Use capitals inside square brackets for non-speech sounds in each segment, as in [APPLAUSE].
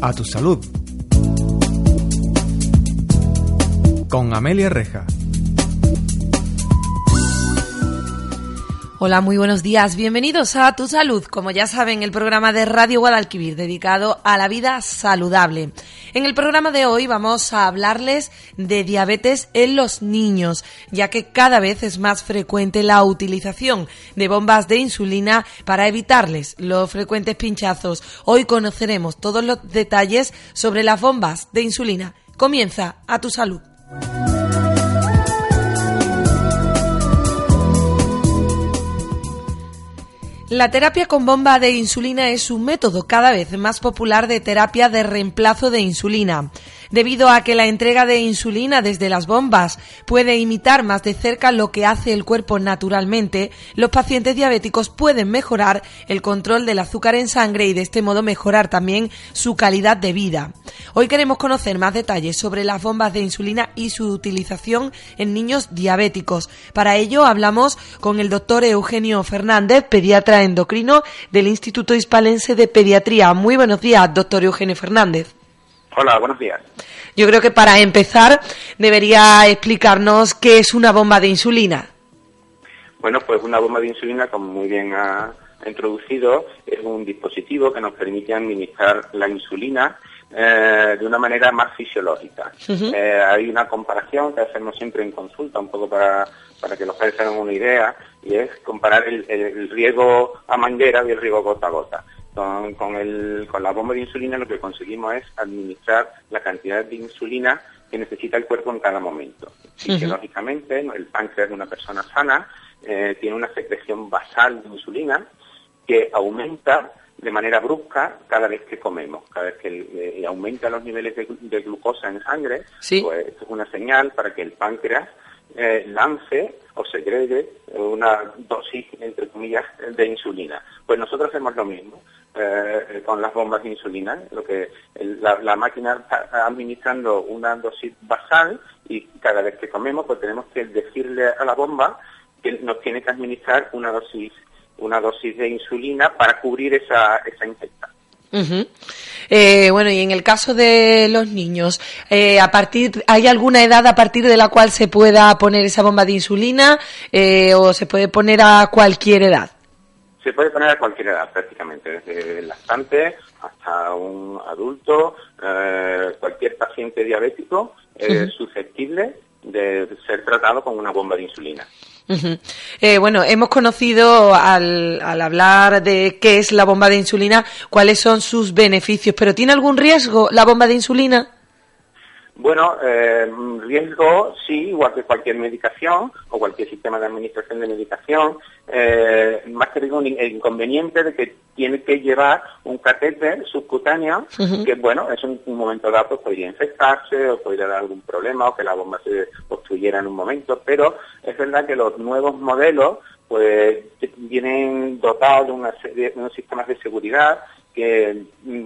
A tu salud. Con Amelia Reja. Hola, muy buenos días. Bienvenidos a Tu Salud, como ya saben, el programa de Radio Guadalquivir dedicado a la vida saludable. En el programa de hoy vamos a hablarles de diabetes en los niños, ya que cada vez es más frecuente la utilización de bombas de insulina para evitarles los frecuentes pinchazos. Hoy conoceremos todos los detalles sobre las bombas de insulina. Comienza a Tu Salud. La terapia con bomba de insulina es un método cada vez más popular de terapia de reemplazo de insulina. Debido a que la entrega de insulina desde las bombas puede imitar más de cerca lo que hace el cuerpo naturalmente, los pacientes diabéticos pueden mejorar el control del azúcar en sangre y de este modo mejorar también su calidad de vida. Hoy queremos conocer más detalles sobre las bombas de insulina y su utilización en niños diabéticos. Para ello hablamos con el doctor Eugenio Fernández, pediatra endocrino del Instituto Hispalense de Pediatría. Muy buenos días, doctor Eugenio Fernández. Hola, buenos días. Yo creo que para empezar debería explicarnos qué es una bomba de insulina. Bueno, pues una bomba de insulina, como muy bien ha introducido, es un dispositivo que nos permite administrar la insulina eh, de una manera más fisiológica. Eh, hay una comparación que hacemos siempre en consulta, un poco para, para que los padres hagan una idea, y es comparar el, el riego a manguera y el riego gota a gota. Con, con, el, con la bomba de insulina lo que conseguimos es administrar la cantidad de insulina que necesita el cuerpo en cada momento. Fisiológicamente, el páncreas de una persona sana eh, tiene una secreción basal de insulina que aumenta de manera brusca cada vez que comemos, cada vez que eh, aumenta los niveles de, de, glucosa en sangre, ¿Sí? pues esto es una señal para que el páncreas eh, lance o segregue una dosis, entre comillas, de insulina. Pues nosotros hacemos lo mismo eh, con las bombas de insulina, lo que la, máquina está administrando una dosis basal y cada vez que comemos pues tenemos que decirle a la bomba que nos tiene que administrar una dosis una dosis de insulina para cubrir esa, esa -huh. eh, bueno, y en el caso de los niños, eh, a partir, ¿hay alguna edad a partir de la cual se pueda poner esa bomba de insulina eh, o se puede poner a cualquier edad? Se puede poner a cualquier edad prácticamente, desde el lactante hasta un adulto, eh, cualquier paciente diabético es uh -huh. susceptible de ser tratado con una bomba de insulina. Uh -huh. eh, bueno, hemos conocido al, al, hablar de qué es la bomba de insulina, cuáles son sus beneficios, pero ¿tiene algún riesgo la bomba de insulina? Bueno, eh, riesgo sí, igual que cualquier medicación o cualquier sistema de administración de medicación, eh, más que digo, el inconveniente de que tiene que llevar un catéter subcutáneo, uh -huh. que bueno, es un, un, momento dado pues, podría infectarse o podría dar algún problema o que la bomba se obstruyera en un momento, pero es verdad que los nuevos modelos pues vienen dotados de, una serie, de unos sistemas de seguridad que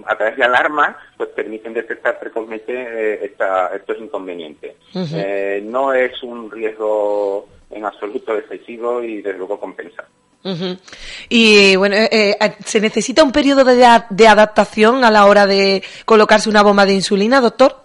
a través de alarmas pues permiten detectar precozmente eh, esta, estos inconvenientes. Uh -huh. eh, no es un riesgo en absoluto excesivo y desde luego compensa. Uh -huh. Y bueno, eh, eh, ¿se necesita un periodo de, de, adaptación a la hora de colocarse una bomba de insulina, doctor?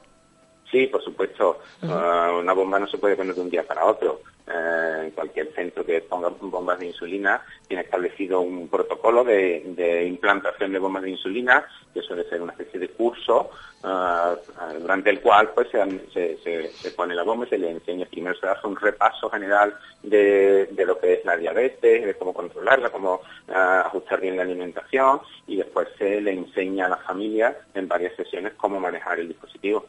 Sí, por supuesto. Uh -huh. uh, una bomba no se puede poner de un día para otro. Eh, cualquier centro que ponga bombas de insulina tiene establecido un protocolo de, de, implantación de bombas de insulina, que suele ser una especie de curso uh, durante el cual pues se, se, pone la bomba y se le enseña. Primero se hace un repaso general de, de lo que es la diabetes, de cómo controlarla, cómo uh, ajustar bien la alimentación y después se le enseña a la familia en varias sesiones cómo manejar el dispositivo.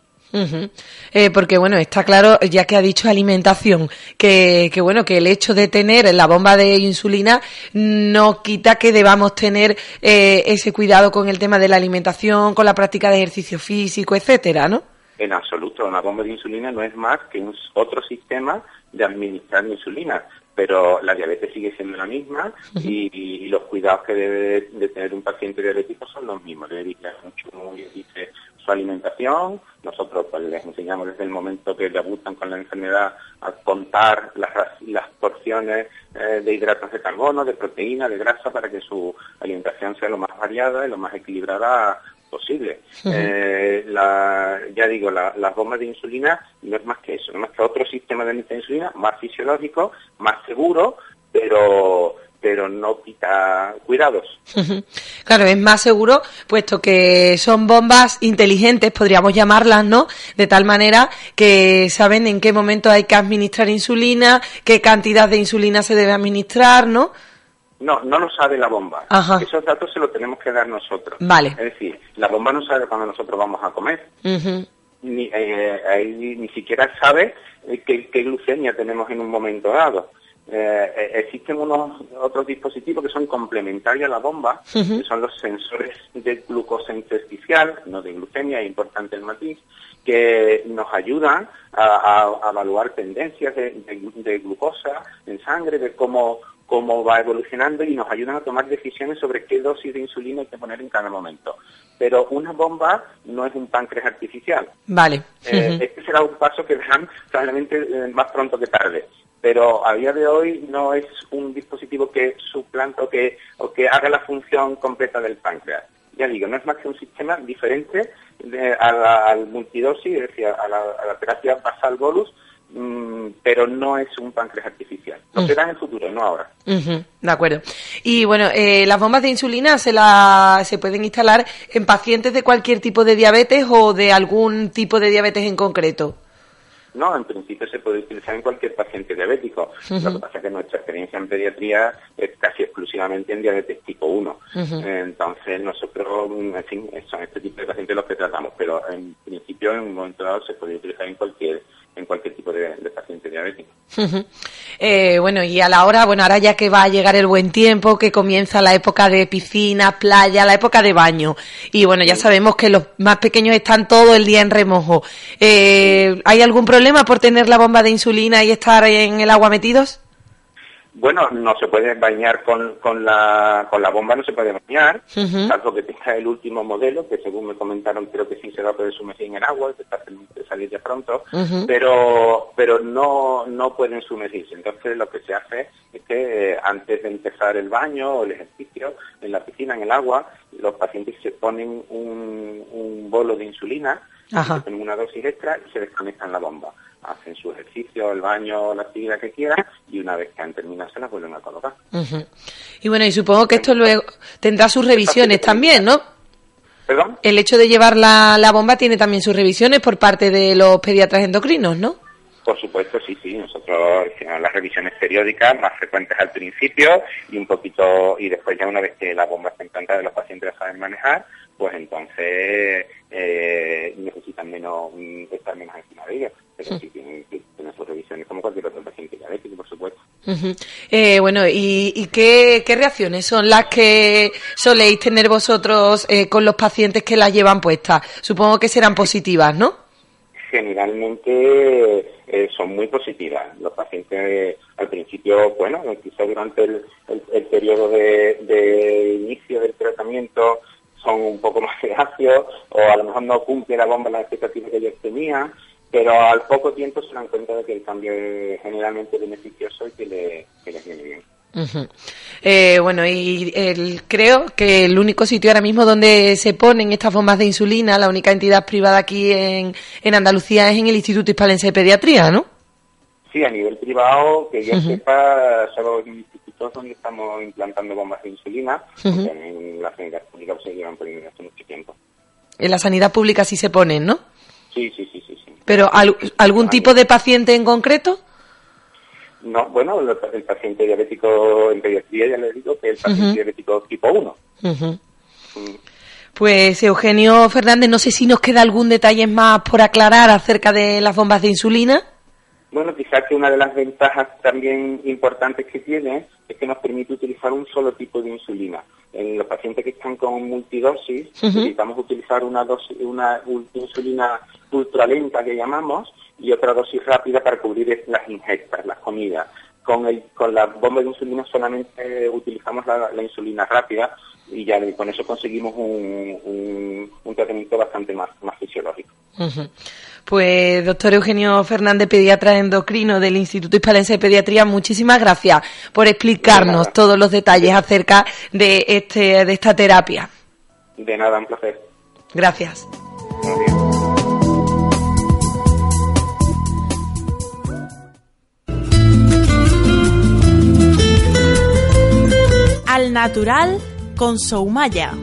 Eh, porque bueno, está claro, ya que ha dicho alimentación, que, que, bueno, que el hecho de tener la bomba de insulina no quita que debamos tener eh, ese cuidado con el tema de la alimentación, con la práctica de ejercicio físico, etcétera, ¿no? En absoluto, una bomba de insulina no es más que un, otro sistema de administrar insulina pero la diabetes sigue siendo la misma y, los cuidados que debe de tener un paciente diabético son los mismos. Debe mucho, como dice, su alimentación. Nosotros pues, les enseñamos desde el momento que debutan con la enfermedad a contar las, las porciones eh, de hidratos de carbono, de proteína, de grasa, para que su alimentación sea lo más variada y lo más equilibrada posible. Eh, ya digo, las bombas de insulina no es más que eso, no es más que otro sistema de insulina más fisiológico, más seguro, pero pero no quita cuidados. Claro, es más seguro, puesto que son bombas inteligentes, podríamos llamarlas, ¿no? De tal manera que saben en qué momento hay que administrar insulina, qué cantidad de insulina se debe administrar, ¿no? No, no lo sabe la bomba. Esos datos se los tenemos que dar nosotros. Vale. Es decir, la bomba no sabe cuando nosotros vamos a comer. ni, eh, ni, siquiera sabe eh, qué, glucemia tenemos en un momento dado. Eh, existen unos otros dispositivos que son complementarios a la bomba, que son los sensores de glucosa intersticial, no de glucemia, es importante el matiz, que nos ayudan a, evaluar tendencias de, de, glucosa en sangre, de cómo cómo va evolucionando y nos ayudan a tomar decisiones sobre qué dosis de insulina hay que poner en cada momento. Pero una bomba no es un páncreas artificial. Vale. Eh, este será un paso que verán probablemente eh, más pronto que tarde. Pero a día de hoy no es un dispositivo que suplanta o que, o que haga la función completa del páncreas. Ya digo, no es más que un sistema diferente al multidosis, es decir, a la, a la terapia basal bolus, Mm, pero no es un páncreas artificial. Lo será en el futuro, no ahora. de acuerdo. Y bueno, eh, las bombas de insulina se, la, se pueden instalar en pacientes de cualquier tipo de diabetes o de algún tipo de diabetes en concreto. No, en principio se puede utilizar en cualquier paciente diabético. Lo que pasa es que nuestra experiencia en pediatría es casi exclusivamente en diabetes tipo 1. Entonces, nosotros, en fin, son este tipo de pacientes los que tratamos, pero en principio, en un momento dado, se puede utilizar en cualquier en cualquier tipo de, paciente diabético. Eh, bueno, y a la hora, bueno, ahora ya que va a llegar el buen tiempo, que comienza la época de piscina, playa, la época de baño, y bueno, ya sabemos que los más pequeños están todo el día en remojo. Eh, ¿Hay algún problema por tener la bomba de insulina y estar en el agua metidos? Bueno, no se puede bañar con, con, la, con la bomba, no se puede bañar, salvo que tenga el último modelo, que según me comentaron creo que sí se va a poder sumergir en el agua, que está de salir ya pronto, pero, pero no, no pueden sumergirse. Entonces lo que se hace es que eh, antes de empezar el baño o el ejercicio, en la piscina, en el agua, los pacientes se ponen un, un bolo de insulina, se ponen una dosis extra y se desconectan la bomba hacen su ejercicio, el baño, la actividad que quieran y una vez que han terminado se las vuelven a colocar. Y bueno, y supongo que esto luego tendrá sus revisiones también, ¿no? ¿Perdón? El hecho de llevar la, la bomba tiene también sus revisiones por parte de los pediatras endocrinos, ¿no? Por supuesto, sí, sí. Nosotros hicimos las revisiones periódicas más frecuentes al principio y un poquito, y después ya una vez que la bomba está implantada los pacientes la saben manejar, pues entonces eh, necesitan menos, mm, estar menos encima de ellos pero sí tienen que tener sus revisiones como cualquier otro paciente diabético, por supuesto. eh, bueno, ¿y, y qué, qué, reacciones son las que soléis tener vosotros eh, con los pacientes que la llevan puesta? Supongo que serán positivas, ¿no? Generalmente eh, son muy positivas. Los pacientes al principio, bueno, quizá durante el, el, periodo de, de, inicio del tratamiento son un poco [LAUGHS] más reacios o a lo mejor no cumple la bomba las expectativas que ellos tenían pero al poco tiempo se dan cuenta de que el cambio es generalmente beneficioso y que, le, les viene bien. eh, bueno, y el, creo que el único sitio ahora mismo donde se ponen estas bombas de insulina, la única entidad privada aquí en, en Andalucía es en el Instituto Hispalense de Pediatría, ¿no? Sí, a nivel privado, que yo sepa, solo institutos donde estamos implantando bombas de insulina, en la sanidad pública se llevan poniendo hace mucho tiempo. En la sanidad pública sí se ponen, ¿no? Sí, sí, sí, sí. ¿Pero algún tipo de paciente en concreto? No, bueno, el, paciente diabético en pediatría ya le digo que el paciente diabético tipo 1. Pues Eugenio Fernández, no sé si nos queda algún detalle más por aclarar acerca de las bombas de insulina. Bueno, quizás que una de las ventajas también importantes que tiene es que nos permite utilizar un solo tipo de insulina. En los pacientes que están con multidosis, necesitamos utilizar una, dosis, una insulina ultralenta que llamamos y otra dosis rápida para cubrir las ingestas, las comidas. Con, el, con la bomba de insulina solamente utilizamos la, insulina rápida y ya con eso conseguimos un, un, tratamiento bastante más, más fisiológico. Pues, doctor Eugenio Fernández, pediatra endocrino del Instituto Hispalense de Pediatría, muchísimas gracias por explicarnos todos los detalles acerca de, este, de esta terapia. De nada, un placer. Gracias. Al natural con Soumaya.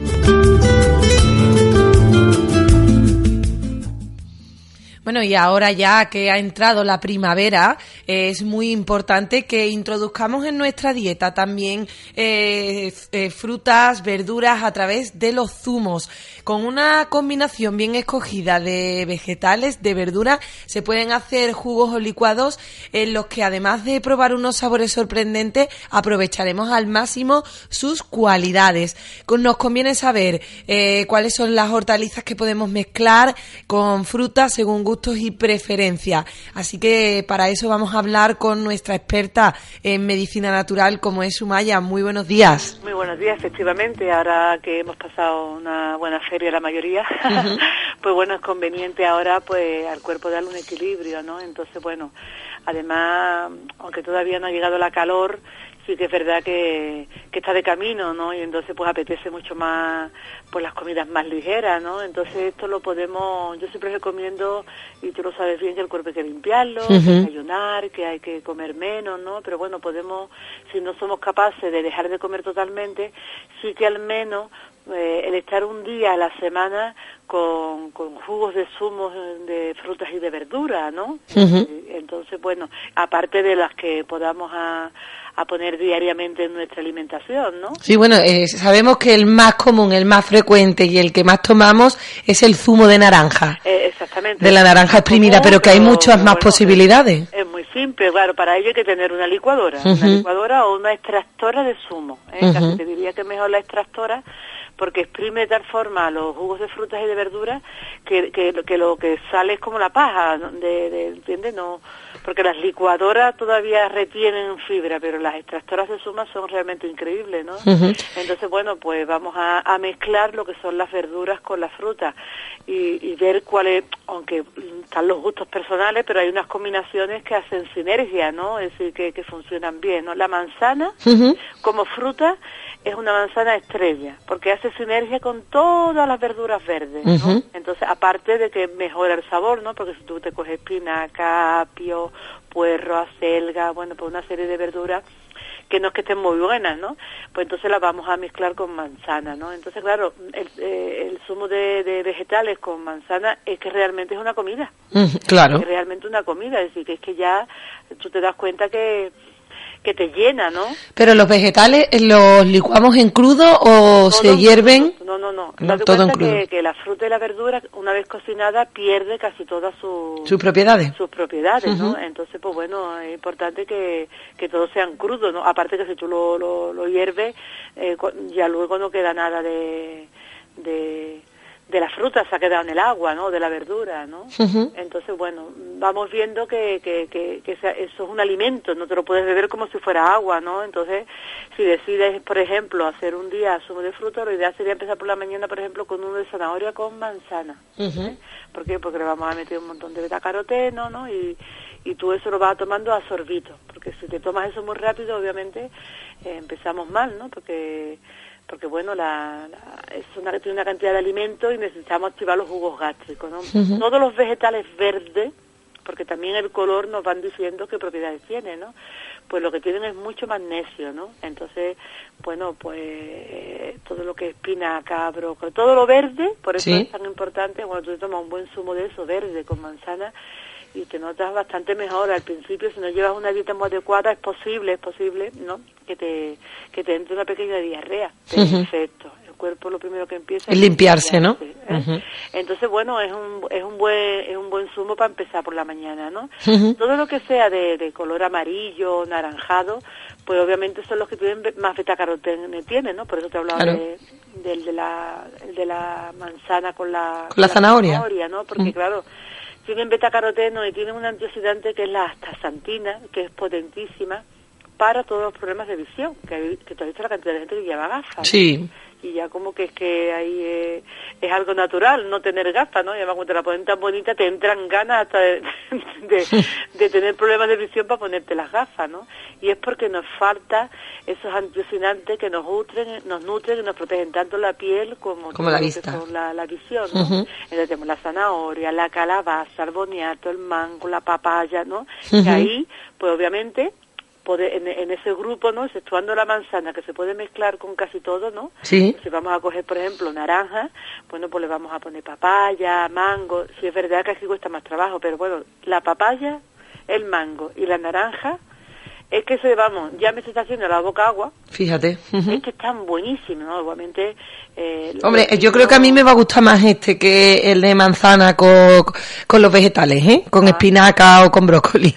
Bueno, y ahora ya que ha entrado la primavera, es muy importante que introduzcamos en nuestra dieta también eh, eh, frutas, verduras a través de los zumos. Con una combinación bien escogida de vegetales, de verduras, se pueden hacer jugos o licuados en los que además de probar unos sabores sorprendentes, aprovecharemos al máximo sus cualidades. Nos conviene saber eh, cuáles son las hortalizas que podemos mezclar con frutas según gusto y preferencias. Así que para eso vamos a hablar con nuestra experta en medicina natural como es Sumaya. Muy buenos días. Muy buenos días, efectivamente. Ahora que hemos pasado una buena feria la mayoría, [LAUGHS] pues bueno, es conveniente ahora pues al cuerpo darle un equilibrio, ¿no? Entonces, bueno, además, aunque todavía no ha llegado la calor, sí que es verdad que, que, está de camino, ¿no? Y entonces pues apetece mucho más pues las comidas más ligeras, ¿no? Entonces esto lo podemos, yo siempre recomiendo, y tú lo sabes bien, que el cuerpo hay que limpiarlo, que hay que ayunar, que hay que comer menos, ¿no? Pero bueno, podemos, si no somos capaces de dejar de comer totalmente, sí que al menos eh, el estar un día a la semana con, con jugos de zumos de frutas y de verduras, ¿no? Entonces, bueno, aparte de las que podamos a a poner diariamente en nuestra alimentación, ¿no? Sí, bueno, eh, sabemos que el más común, el más frecuente y el que más tomamos es el zumo de naranja. Eh, exactamente. De la naranja exprimida, pero que hay muchas más posibilidades. Es, muy simple, claro, para ello hay que tener una licuadora, una licuadora o una extractora de zumo. ¿eh? Casi te diría que mejor la extractora porque exprime de tal forma los jugos de frutas y de verduras que, que, que lo que sale es como la paja, de, de ¿entiendes? No, porque las licuadoras todavía retienen fibra, pero las extractoras de suma son realmente increíbles, ¿no? Entonces, bueno, pues vamos a, mezclar lo que son las verduras con las frutas y, y ver cuáles, aunque están los gustos personales, pero hay unas combinaciones que hacen sinergia, ¿no? Es decir, que, que funcionan bien, ¿no? La manzana como fruta es una manzana estrella, porque hace sinergia con todas las verduras verdes, ¿no? Entonces, aparte de que mejora el sabor, ¿no? Porque si tú te coges espinaca, apio, puerro, acelga, bueno, pues una serie de verduras que no es que estén muy buenas, ¿no? Pues entonces las vamos a mezclar con manzana, ¿no? Entonces, claro, el, eh, zumo de, vegetales con manzana es que realmente es una comida. claro. Es realmente una comida, es decir, que es que ya tú te das cuenta que que te llena, ¿no? Pero los vegetales eh, los licuamos en crudo o se hierven. No, no, no. no todo en crudo. Que, que, la fruta y la verdura una vez cocinada pierde casi todas sus propiedades. Sus propiedades, ¿no? Entonces, pues bueno, es importante que, que todos sean crudos, ¿no? Aparte que si tú lo, lo, lo hierves, eh, ya luego no queda nada de, de de la fruta se ha quedado en el agua, ¿no? De la verdura, ¿no? Entonces, bueno, vamos viendo que, que, que, que, eso es un alimento, no te lo puedes beber como si fuera agua, ¿no? Entonces, si decides, por ejemplo, hacer un día zumo de fruta, lo ideal sería empezar por la mañana, por ejemplo, con uno de zanahoria con manzana. ¿eh? ¿Por qué? Porque le vamos a meter un montón de betacaroteno, ¿no? Y, y tú eso lo vas tomando a sorbito, porque si te tomas eso muy rápido, obviamente eh, empezamos mal, ¿no? Porque porque bueno, la, es una, tiene una cantidad de alimentos y necesitamos activar los jugos gástricos, ¿no? Todos los vegetales verdes, porque también el color nos van diciendo qué propiedades tiene, ¿no? Pues lo que tienen es mucho magnesio, ¿no? Entonces, bueno, pues todo lo que es espinaca, brócoli, todo lo verde, por eso es tan importante, cuando tú tomas un buen zumo de eso verde con manzana, y te notas bastante mejor al principio si no llevas una dieta muy adecuada es posible es posible no que te que te entre una pequeña diarrea perfecto el cuerpo lo primero que empieza es limpiarse, ¿no? ¿eh? Entonces, bueno, es un, es un buen es un buen zumo para empezar por la mañana, ¿no? Todo lo que sea de, de color amarillo, naranjado, pues obviamente son los que tienen más betacarotene tienen, ¿no? Por eso te hablaba de, del de la, de la manzana con la, con la, zanahoria. ¿no? Porque claro, tienen betacaroteno y tienen un antioxidante que es la astaxantina, que es potentísima para todos los problemas de visión, que, hay, tú has visto la cantidad de gente que lleva gafas. Sí y ya como que es que ahí es algo natural no tener gafas, ¿no? Y además cuando te la ponen tan bonita te entran ganas hasta de, [LAUGHS] de, tener problemas de visión para ponerte las gafas, ¿no? Y es porque nos falta esos antioxidantes que nos nutren, nos nutren y nos protegen tanto la piel como, la vista. La, visión, ¿no? Entonces tenemos la zanahoria, la calabaza, el boniato, el mango, la papaya, ¿no? Y ahí, pues obviamente en, ese grupo, ¿no? Exceptuando la manzana, que se puede mezclar con casi todo, ¿no? Sí. Si vamos a coger, por ejemplo, naranja, bueno, pues le vamos a poner papaya, mango. Si es verdad que aquí cuesta más trabajo, pero bueno, la papaya, el mango y la naranja, es que se, vamos, ya me se está haciendo la boca agua. Fíjate. Es que están buenísimos, ¿no? Igualmente... Eh, Hombre, yo creo que a mí me va a gustar más este que el de manzana con, con los vegetales, ¿eh? Con ah. espinaca o con brócoli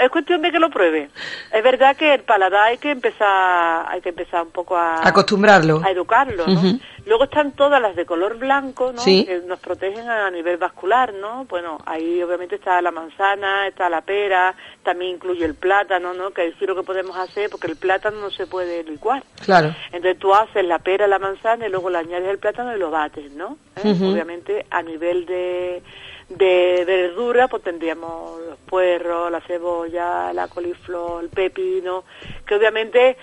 es cuestión de que lo pruebe. Es verdad que el paladar hay que empezar, hay que empezar un poco a acostumbrarlo, a educarlo, ¿no? Luego están todas las de color blanco, ¿no? Que nos protegen a nivel vascular, ¿no? Bueno, ahí obviamente está la manzana, está la pera, también incluye el plátano, ¿no? Que sí lo que podemos hacer, porque el plátano no se puede licuar. Claro. Entonces tú haces la pera, la manzana y luego le añades el plátano y lo bates, ¿no? ¿Eh? Obviamente a nivel de de verdura, pues tendríamos los puerros, la cebolla, la coliflor, el pepino, que obviamente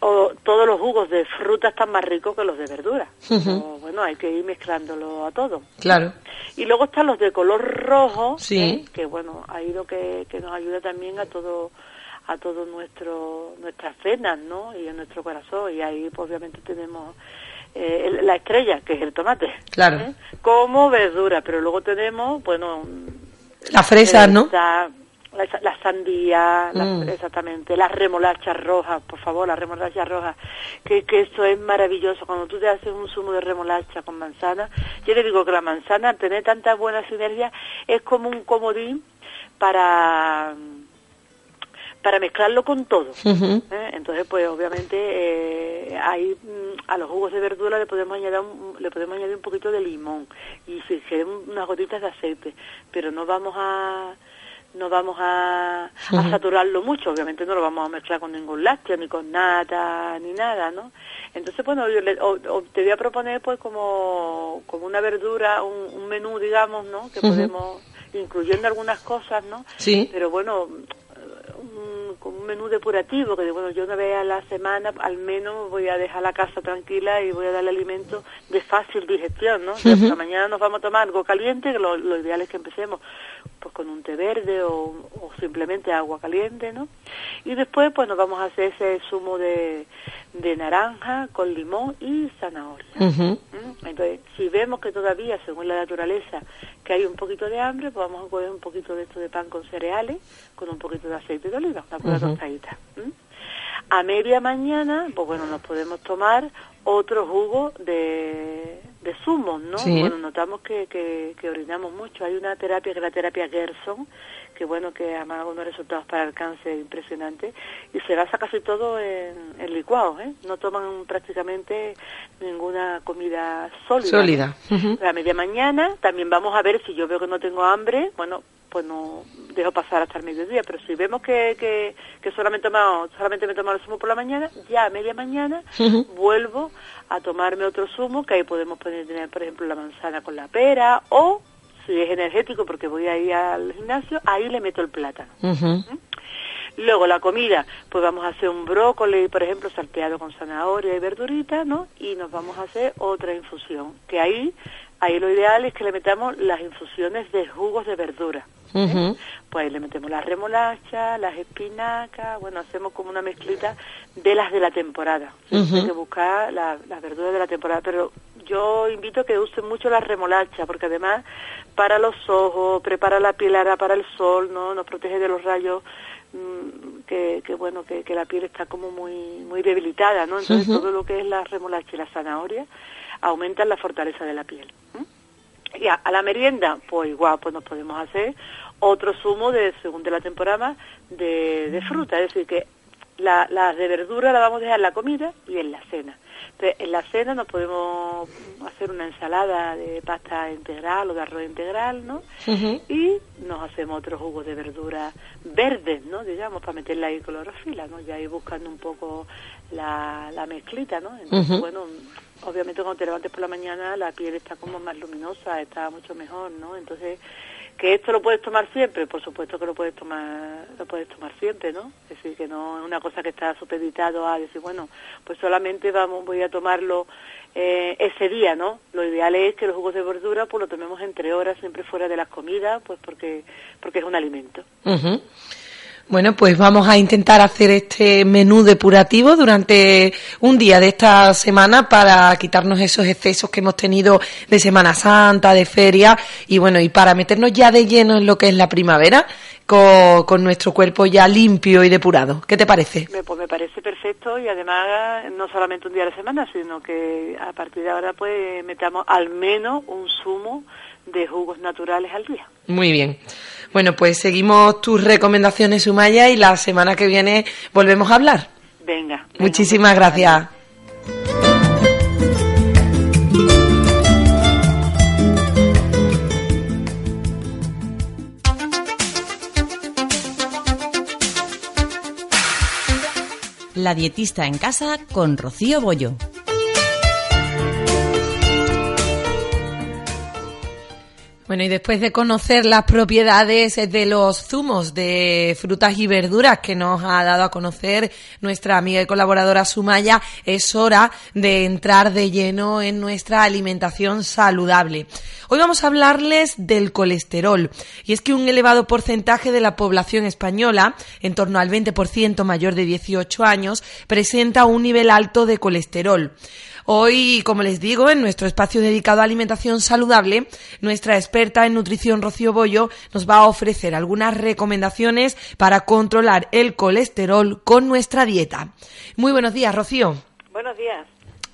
o, todos los jugos de fruta están más ricos que los de verdura. bueno, hay que ir mezclándolo a todo. Claro. Y luego están los de color rojo, sí. ¿eh? que bueno, ha ido que, que nos ayuda también a todo a todo nuestro nuestras venas, ¿no? Y a nuestro corazón y ahí pues, obviamente tenemos eh, la estrella, que es el tomate. Claro. ¿eh? Como verdura, pero luego tenemos, bueno... La fresa, ¿no? La, sandía, mm. exactamente, las remolachas rojas, por favor, las remolachas rojas, que, que eso es maravilloso. Cuando tú te haces un zumo de remolacha con manzana, yo te digo que la manzana, al tener tanta buena sinergia, es como un comodín para para mezclarlo con todo. ¿eh? Entonces, pues obviamente eh, ahí mm, a los jugos de verdura le podemos añadir un, le podemos añadir un poquito de limón y si queremos unas gotitas de aceite, pero no vamos a no vamos a, saturarlo mucho, obviamente no lo vamos a mezclar con ningún lácteo, ni con nata, ni nada, ¿no? Entonces, bueno, yo te voy a proponer pues como, como una verdura, un, menú, digamos, ¿no? Que podemos, incluyendo algunas cosas, ¿no? Sí. Pero bueno, con un menú depurativo, que bueno, yo una vez a la semana al menos voy a dejar la casa tranquila y voy a darle alimento de fácil digestión, ¿no? Uh la mañana nos vamos a tomar algo caliente, que lo, ideal es que empecemos pues con un té verde o, simplemente agua caliente, ¿no? Y después pues nos vamos a hacer ese zumo de, de naranja con limón y zanahoria. ¿Mm? Entonces, si vemos que todavía, según la naturaleza, que hay un poquito de hambre, pues vamos a coger un poquito de esto de pan con cereales, con un poquito de aceite de oliva, una pura tostadita. A media mañana, pues bueno, nos podemos tomar otro jugo de, de zumos, ¿no? Bueno, notamos que, que, que, orinamos mucho. Hay una terapia que es la terapia Gerson, que bueno, que ha unos resultados para el cáncer impresionantes, y se basa casi todo en, en licuados, ¿eh? No toman prácticamente ninguna comida sólida. Sólida. A media mañana también vamos a ver si yo veo que no tengo hambre, bueno, pues no dejo pasar hasta el mediodía, pero si vemos que, que, que solamente, solamente me tomo el zumo por la mañana, ya a media mañana vuelvo a tomarme otro zumo, que ahí podemos poner, tener, por ejemplo, la manzana con la pera, o si es energético porque voy a ir al gimnasio, ahí le meto el plátano. ¿Mm? Luego la comida, pues vamos a hacer un brócoli, por ejemplo, salteado con zanahoria y verdurita, ¿no? Y nos vamos a hacer otra infusión, que ahí, ahí lo ideal es que le metamos las infusiones de jugos de verdura. ¿Eh? Pues ahí le metemos las remolachas, las espinacas, bueno, hacemos como una mezclita de las de la temporada. Hay que buscar las verduras de la temporada, pero yo invito a que usen mucho la remolacha, porque además para los ojos, prepara la piel para el sol, ¿no? Nos protege de los rayos mm, que, que bueno que, que, la piel está como muy muy debilitada no entonces todo lo que es la remolacha y la zanahoria aumentan la fortaleza de la piel y a, la merienda pues igual pues nos podemos hacer otro zumo de según de la temporada de, de fruta es decir que la, la de verdura la vamos a dejar en la comida y en la cena en la cena nos podemos hacer una ensalada de pasta integral o de arroz integral, ¿no? Y nos hacemos otros jugos de verdura verdes, ¿no? Digamos, para meterla ahí clorofila, ¿no? Ya ir buscando un poco la, la mezclita, ¿no? Entonces, bueno, obviamente cuando te levantes por la mañana la piel está como más luminosa, está mucho mejor, ¿no? Entonces que esto lo puedes tomar siempre, por supuesto que lo puedes tomar, lo puedes tomar siempre, ¿no? Es decir, que no es una cosa que está supeditado a decir, bueno, pues solamente vamos, voy a tomarlo eh, ese día, ¿no? Lo ideal es que los jugos de verdura pues lo tomemos entre horas, siempre fuera de las comidas, pues porque, porque es un alimento. Bueno, pues vamos a intentar hacer este menú depurativo durante un día de esta semana para quitarnos esos excesos que hemos tenido de Semana Santa, de feria y bueno, y para meternos ya de lleno en lo que es la primavera con, nuestro cuerpo ya limpio y depurado. ¿Qué te parece? Pues me parece perfecto y además no solamente un día a la semana, sino que a partir de ahora pues metamos al menos un zumo de jugos naturales al día. Muy bien. Bueno, pues seguimos tus recomendaciones, Sumaya, y la semana que viene volvemos a hablar. Venga. Muchísimas gracias. La dietista en casa con Rocío Bollo. Bueno, y después de conocer las propiedades de los zumos de frutas y verduras que nos ha dado a conocer nuestra amiga y colaboradora Sumaya, es hora de entrar de lleno en nuestra alimentación saludable. Hoy vamos a hablarles del colesterol. Y es que un elevado porcentaje de la población española, en torno al 20% mayor de 18 años, presenta un nivel alto de colesterol. Hoy, como les digo, en nuestro espacio dedicado a alimentación saludable, nuestra experta en nutrición Rocío Bollo nos va a ofrecer algunas recomendaciones para controlar el colesterol con nuestra dieta. Muy buenos días, Rocío. Buenos días.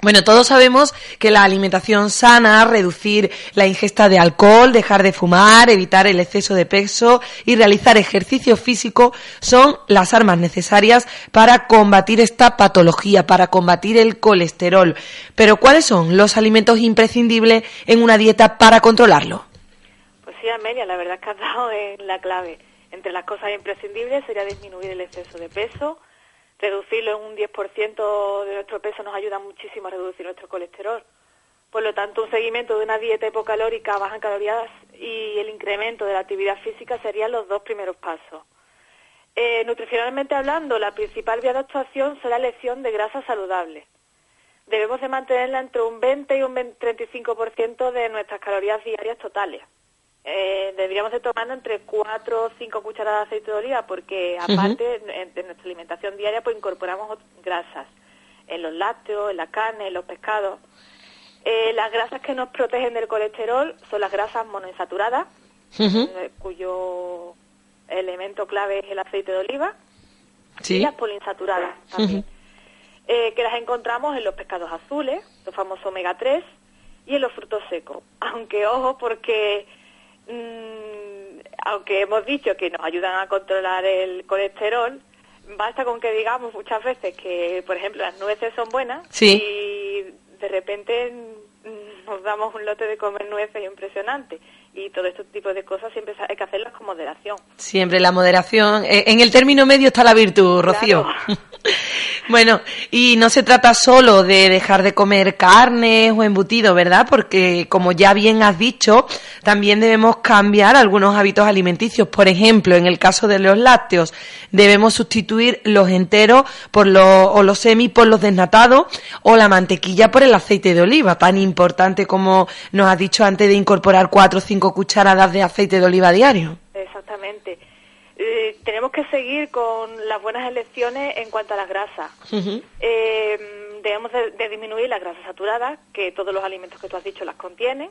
Bueno, todos sabemos que la alimentación sana, reducir la ingesta de alcohol, dejar de fumar, evitar el exceso de peso y realizar ejercicio físico son las armas necesarias para combatir esta patología, para combatir el colesterol. Pero ¿cuáles son los alimentos imprescindibles en una dieta para controlarlo? Pues sí, Amelia, la verdad es que has dado en la clave. Entre las cosas imprescindibles sería disminuir el exceso de peso, reducirlo en un 10% de nuestro peso nos ayuda muchísimo a reducir nuestro colesterol. Por lo tanto, un seguimiento de una dieta hipocalórica baja en calorías y el incremento de la actividad física serían los dos primeros pasos. Eh, nutricionalmente hablando, la principal vía de actuación será la elección de grasa saludable. Debemos de mantenerla entre un 20 y un 35% de nuestras calorías diarias totales eh, deberíamos de tomar entre 4 o 5 cucharadas de aceite de oliva porque aparte de nuestra alimentación diaria pues incorporamos grasas en los lácteos, en la carne, en los pescados. Eh, las grasas que nos protegen del colesterol son las grasas monoinsaturadas, eh, cuyo elemento clave es el aceite de oliva, y las poliinsaturadas también, eh, que las encontramos en los pescados azules, los famosos omega 3, y en los frutos secos. Aunque ojo, porque Mm, aunque hemos dicho que nos ayudan a controlar el colesterol, basta con que digamos muchas veces que, por ejemplo, las nueces son buenas y de repente mm, nos damos un lote de comer nueces impresionante. Y todo este tipo de cosas siempre hay que hacerlas con moderación. Siempre la moderación. Eh, en el término medio está la virtud, Rocío. [LAUGHS] Bueno, y no se trata solo de dejar de comer carne o embutido, ¿verdad? Porque, como ya bien has dicho, también debemos cambiar algunos hábitos alimenticios. Por ejemplo, en el caso de los lácteos, debemos sustituir los enteros por los, o los semi por los desnatados o la mantequilla por el aceite de oliva, tan importante como nos has dicho antes de incorporar cuatro o cinco cucharadas de aceite de oliva diario. Exactamente. Eh, tenemos que seguir con las buenas elecciones en cuanto a las grasas. Eh, debemos de, disminuir las grasas saturadas, que todos los alimentos que tú has dicho las contienen.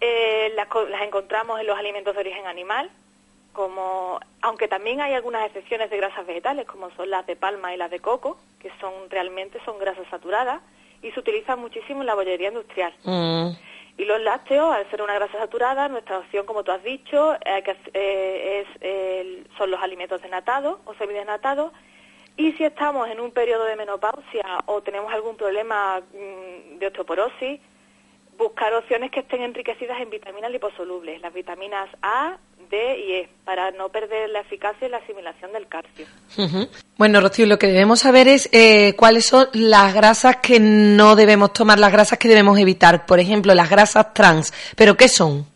Eh, las, encontramos en los alimentos de origen animal, como aunque también hay algunas excepciones de grasas vegetales como son las de palma y las de coco que son realmente son grasas saturadas y se utilizan muchísimo en la bollería industrial Mm. Y los lácteos al ser una grasa saturada nuestra opción como tú has dicho eh, que, eh, es son los alimentos desnatados o semidesnatados. Y si estamos en un periodo de menopausia o tenemos algún problema mm, de osteoporosis buscar opciones que estén enriquecidas en vitaminas liposolubles, las vitaminas A, D y E, para no perder la eficacia y la asimilación del calcio. Bueno, Rocío, lo que debemos saber es eh, cuáles son las grasas que no debemos tomar, las grasas que debemos evitar. Por ejemplo, las grasas trans. ¿Pero qué son?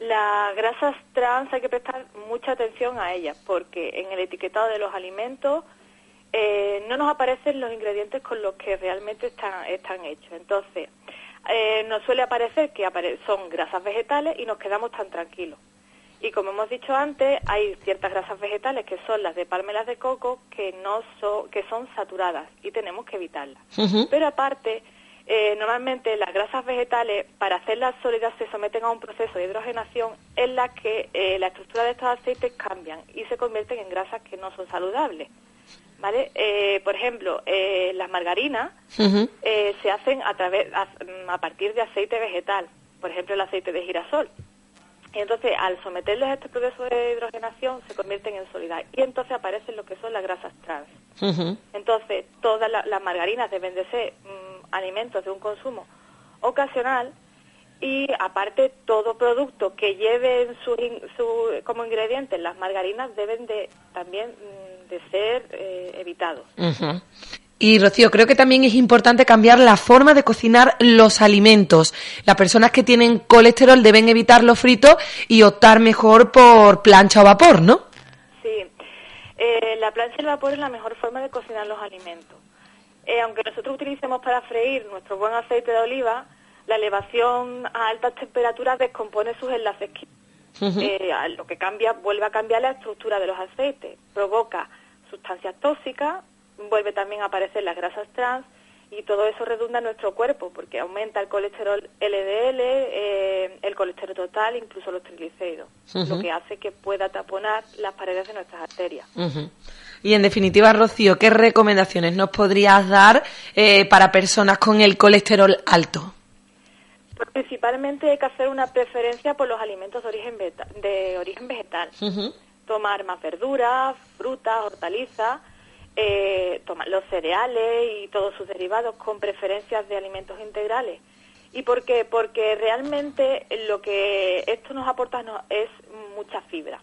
Las grasas trans hay que prestar mucha atención a ellas, porque en el etiquetado de los alimentos eh, no nos aparecen los ingredientes con los que realmente están, están hechos. Entonces, eh, nos suele aparecer que apare- son grasas vegetales y nos quedamos tan tranquilos. Y como hemos dicho antes, hay ciertas grasas vegetales que son las de las de coco que no son, que son saturadas y tenemos que evitarlas. Pero aparte, eh, normalmente las grasas vegetales, para hacerlas sólidas, se someten a un proceso de hidrogenación en la que eh, la estructura de estos aceites cambian y se convierten en grasas que no son saludables. ¿Vale? Eh, por ejemplo, eh, las margarinas eh, se hacen a, través, a, a partir de aceite vegetal, por ejemplo, el aceite de girasol. Y entonces, al someterlos a este proceso de hidrogenación, se convierten en sólidas. Y entonces aparecen lo que son las grasas trans. Entonces, todas la- las margarinas deben de ser mm, alimentos de un consumo ocasional y aparte todo producto que lleve en su, su- como ingredientes las margarinas deben de también mm, de ser eh, evitados. Ujú. Y Rocío, creo que también es importante cambiar la forma de cocinar los alimentos. Las personas que tienen colesterol deben evitar los fritos y optar mejor por plancha o vapor, ¿no? Sí, Eh, la plancha y el vapor es la mejor forma de cocinar los alimentos. Eh, aunque nosotros utilicemos para freír nuestro buen aceite de oliva, la elevación a altas temperaturas descompone sus enlaces químicos. Eh, a- lo que cambia, vuelve a cambiar la estructura de los aceites, provoca sustancias tóxicas, vuelve también a aparecer las grasas trans y todo eso redunda en nuestro cuerpo porque aumenta el colesterol LDL, eh, el colesterol total, incluso los triglicéridos, lo que hace que pueda taponar las paredes de nuestras arterias. Y en definitiva, Rocío, ¿qué recomendaciones nos podrías dar eh, para personas con el colesterol alto? Pues principalmente hay que hacer una preferencia por los alimentos de origen, veta- de origen vegetal. Tomar más verduras, frutas, hortalizas, eh, tomar los cereales y todos sus derivados con preferencias de alimentos integrales. ¿Y por qué? Porque realmente lo que esto nos aporta no- es mucha fibra.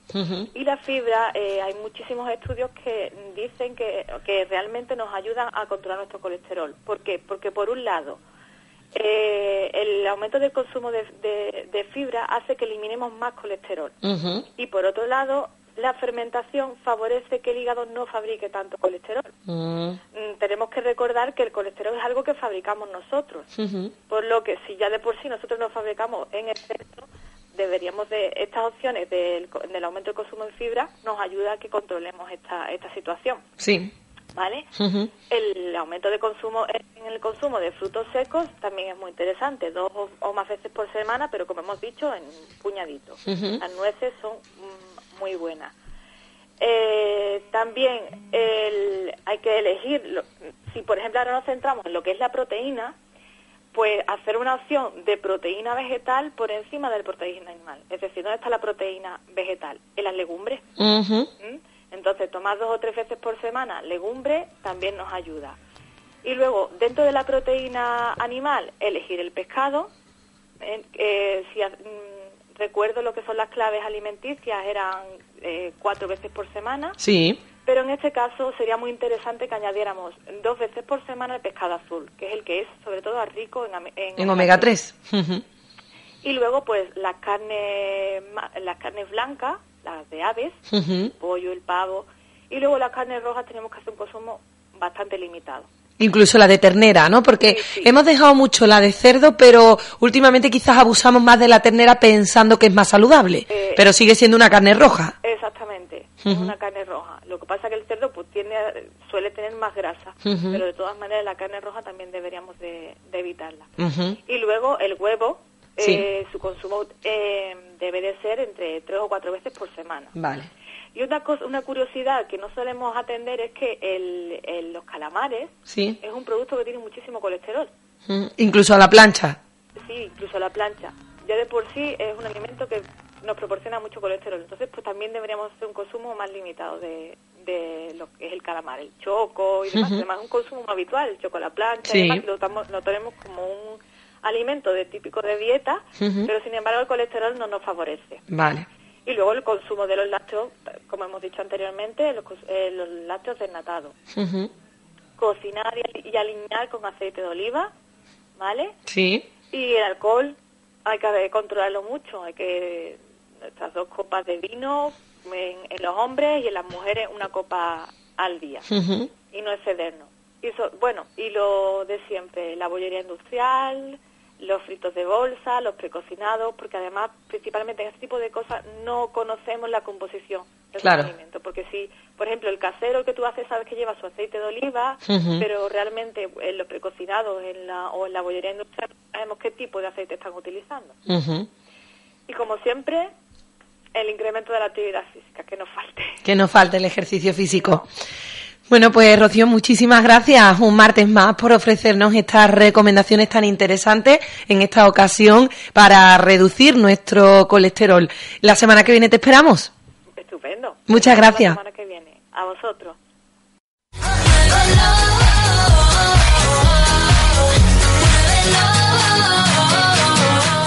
Y la fibra, eh, hay muchísimos estudios que dicen que, que realmente nos ayudan a controlar nuestro colesterol. ¿Por qué? Porque por un lado, eh, el aumento del consumo de, de- de fibra hace que eliminemos más colesterol. Y por otro lado, la fermentación favorece que el hígado no fabrique tanto colesterol. Mm. Mm, tenemos que recordar que el colesterol es algo que fabricamos nosotros. Por lo que si ya de por sí nosotros no fabricamos en exceso, deberíamos de estas opciones del, del aumento del consumo de fibra nos ayuda a que controlemos esta, esta situación. Sí. ¿Vale? El aumento de consumo en el consumo de frutos secos también es muy interesante, dos o, o más veces por semana, pero como hemos dicho, en puñaditos. Las nueces son mm, muy buenas. Eh, también el- hay que elegir, lo- si por ejemplo ahora nos centramos en lo que es la proteína, pues hacer una opción de proteína vegetal por encima de la proteína animal. Es decir, ¿dónde está la proteína vegetal? En las legumbres. ¿Mm? Entonces, tomar dos o tres veces por semana legumbre también nos ayuda. Y luego, dentro de la proteína animal, elegir el pescado. Eh, eh, si mm, recuerdo lo que son las claves alimenticias, eran eh, cuatro veces por semana. Sí. Pero en este caso sería muy interesante que añadiéramos dos veces por semana el pescado azul, que es el que es sobre todo rico en, En omega 3. [LAUGHS] Ujú. Y luego, pues, las carnes, las carnes blancas, las de aves, el pollo, el pavo. Y luego las carnes rojas tenemos que hacer un consumo bastante limitado. Incluso la de ternera, ¿no? Porque Sí, sí. hemos dejado mucho la de cerdo, pero últimamente quizás abusamos más de la ternera pensando que es más saludable. Eh, pero sigue siendo una carne roja. Exactamente, es una carne roja. Lo que pasa es que el cerdo pues tiene, suele tener más grasa, pero de todas maneras la carne roja también deberíamos de, de evitarla. Y luego el huevo, eh, su consumo eh, debe de ser entre tres o cuatro veces por semana. Vale. Y una cosa, una curiosidad que no solemos atender es que el, los calamares Sí. es un producto que tiene muchísimo colesterol. Mm, Incluso a la plancha. Sí, incluso la plancha. Ya de por sí es un alimento que nos proporciona mucho colesterol. Entonces, pues también deberíamos hacer un consumo más limitado de, de lo que es el calamar, el choco y demás. Además, es un consumo habitual, el choco a la plancha Sí. y demás, lo, lo tenemos como un alimento de típico de dieta, pero sin embargo el colesterol no nos favorece. Vale. Y luego el consumo de los lácteos, como hemos dicho anteriormente, los, eh, los lácteos desnatados. Cocinar y, y alinear con aceite de oliva, ¿vale? Sí. Y el alcohol hay que controlarlo mucho, hay que estas dos copas de vino en, en los hombres y en las mujeres una copa al día y no excedernos. Y so- bueno, y lo de siempre, la bollería industrial, los fritos de bolsa, los precocinados, porque además, principalmente en este tipo de cosas, no conocemos la composición del Claro. alimento. Porque si, por ejemplo, el casero que tú haces sabes que lleva su aceite de oliva, pero realmente en los precocinados en la, o en la bollería industrial no sabemos qué tipo de aceite están utilizando. Y como siempre, el incremento de la actividad física, que nos falte. Que nos falte el ejercicio físico. Bueno, pues Rocío, muchísimas gracias un martes más por ofrecernos estas recomendaciones tan interesantes en esta ocasión para reducir nuestro colesterol. La semana que viene te esperamos. Estupendo. Muchas gracias. La semana que viene. A vosotros.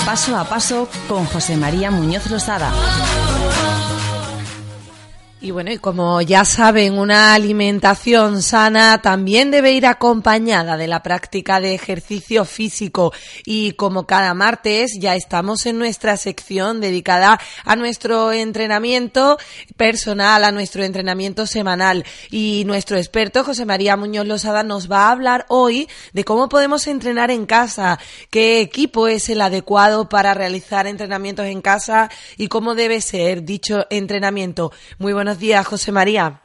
Paso a paso con José María Muñoz Losada. Y bueno, y como ya saben, una alimentación sana también debe ir acompañada de la práctica de ejercicio físico. Y como cada martes ya estamos en nuestra sección dedicada a nuestro entrenamiento personal, a nuestro entrenamiento semanal. Y nuestro experto, José María Muñoz Losada, nos va a hablar hoy de cómo podemos entrenar en casa, qué equipo es el adecuado para realizar entrenamientos en casa y cómo debe ser dicho entrenamiento. Muy buenos días, José María.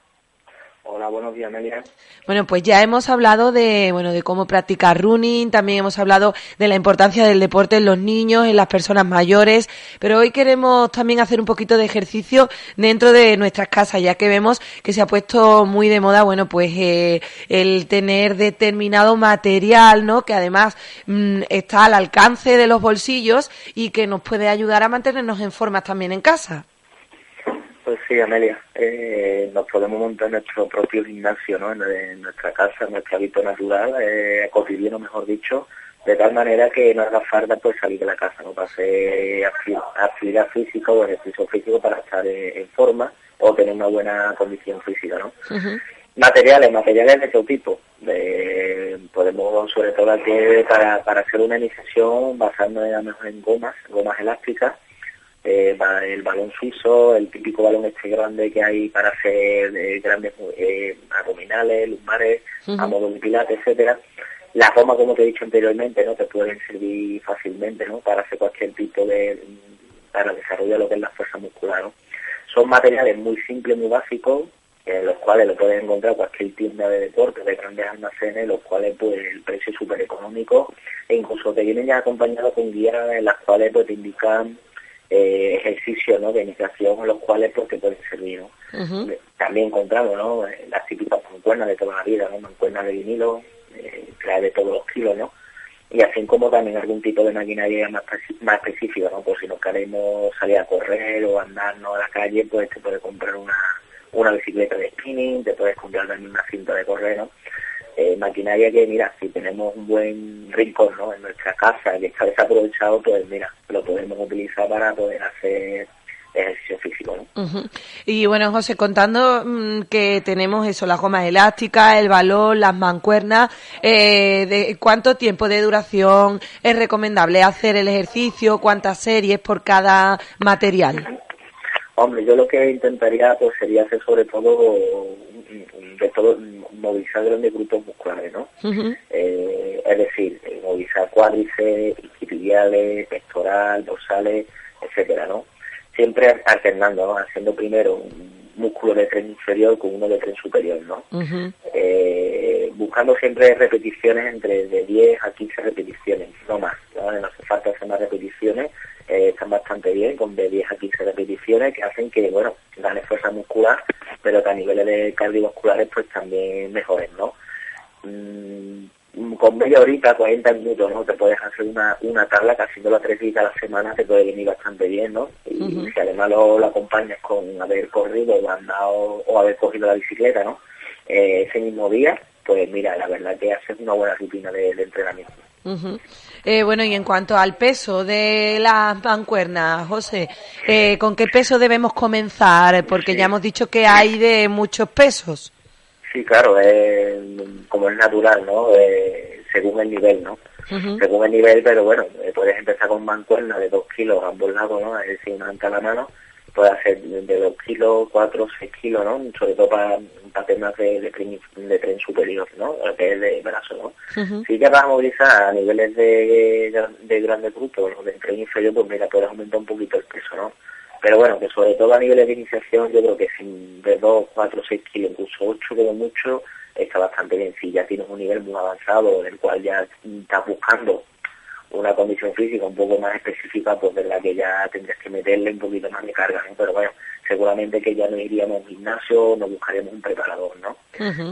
Hola, buenos días, Amelia. Bueno, pues ya hemos hablado de, bueno, de cómo practicar running, también hemos hablado de la importancia del deporte en los niños, en las personas mayores, pero hoy queremos también hacer un poquito de ejercicio dentro de nuestras casas, ya que vemos que se ha puesto muy de moda, bueno, pues eh, el tener determinado material, ¿no? Que además mm, está al alcance de los bolsillos y que nos puede ayudar a mantenernos en forma también en casa. Pues sí, Amelia, eh, nos podemos montar nuestro propio gimnasio, ¿no? En, en nuestra casa, en nuestro hábito natural, eh, cotidiano, mejor dicho, de tal manera que no haga falta pues salir de la casa, no para hacer acti- actividad física o ejercicio físico para estar en forma o tener una buena condición física, ¿no? Materiales, materiales de todo tipo. De- podemos, sobre todo para, para hacer una iniciación, basarnos a lo mejor en gomas, gomas elásticas, eh, el balón suizo, el típico balón este grande que hay para hacer eh, grandes eh, abdominales, lumbares, a modo de pilates, etcétera. Las gomas, como te he dicho anteriormente, no te pueden servir fácilmente, ¿no? Para hacer cualquier tipo de, para desarrollar lo que es la fuerza muscular, ¿no? Son materiales muy simples, muy básicos, en los cuales lo puedes encontrar cualquier tienda de deporte, de grandes almacenes, los cuales pues el precio es súper económico e incluso te vienen ya acompañados con guías en las cuales pues te indican eh, ejercicios ¿no? de en los cuales te pueden servir. ¿no? También encontramos ¿no? Eh, las típicas mancuernas de toda la vida, ¿no? mancuernas de vinilo, eh, trae de todos los kilos, ¿no? y así como también algún tipo de maquinaria más, más específica, ¿no? Por si nos queremos salir a correr o andarnos a la calle, pues te puedes comprar una, una bicicleta de spinning, te puedes comprar también una cinta de correr, ¿no? Eh, maquinaria que, mira, si tenemos un buen rincón, ¿no? En nuestra casa que está desaprovechado, pues mira, lo podemos utilizar para poder hacer ejercicio físico, ¿no? Y bueno, José, contando mm, que tenemos eso, las gomas elásticas, el balón, las mancuernas, eh, de ¿cuánto tiempo de duración es recomendable hacer el ejercicio? ¿Cuántas series por cada material? Hombre, yo lo que intentaría pues sería hacer sobre todo de todo movilizar grandes grupos musculares, ¿no? Eh, es decir, movilizar cuádriceps, isquiotibiales, pectoral, dorsales, etcétera, ¿no? Siempre alternando, ¿no? Haciendo primero un músculo de tren inferior con uno de tren superior, ¿no? Eh, buscando siempre repeticiones entre de 10 a 15 repeticiones, no más. ¿no? no hace falta hacer más repeticiones, eh, están bastante bien, con de 10 a 15 repeticiones que hacen que, bueno, gane fuerza muscular, pero que a niveles de cardiovasculares pues también mejoren, ¿no? Mm, con media horita, 40 minutos, ¿no? Te puedes hacer una, una tabla que haciéndolo tres días a la semana te puede venir bastante bien, ¿no? Y si además lo, lo, acompañas con haber corrido o andado o haber cogido la bicicleta, ¿no? Eh, ese mismo día, pues mira, la verdad que haces una buena rutina de, entrenamiento. Eh, bueno, y en cuanto al peso de las mancuernas, José, eh, ¿con qué peso debemos comenzar? Porque ya hemos dicho que hay de muchos pesos. Sí, claro, como es natural, ¿no? Eh, según el nivel, ¿no? Según el nivel, pero bueno, eh, puedes empezar con mancuerna de 2 kilos a ambos lados, ¿no? Es decir, una cada mano, puede hacer de 2 kilos, 4, 6 kilos, ¿no? Sobre todo para, temas de, de, tren, superior, ¿no? Que es de brazo, ¿no? Si ya vas a movilizar a niveles de, de grandes grupos, de tren inferior, pues mira, puedes aumentar un poquito el peso, ¿no? Pero bueno, que sobre todo a niveles de iniciación, yo creo que sin de 2, 4, 6 kilos, incluso 8 como mucho, está bastante bien. Si ya tienes un nivel muy avanzado, en el cual ya estás buscando una condición física un poco más específica, pues de la que ya tendrías que meterle un poquito más de carga, ¿no? Pero bueno, seguramente que ya no iríamos a un gimnasio, nos buscaremos un preparador, ¿no?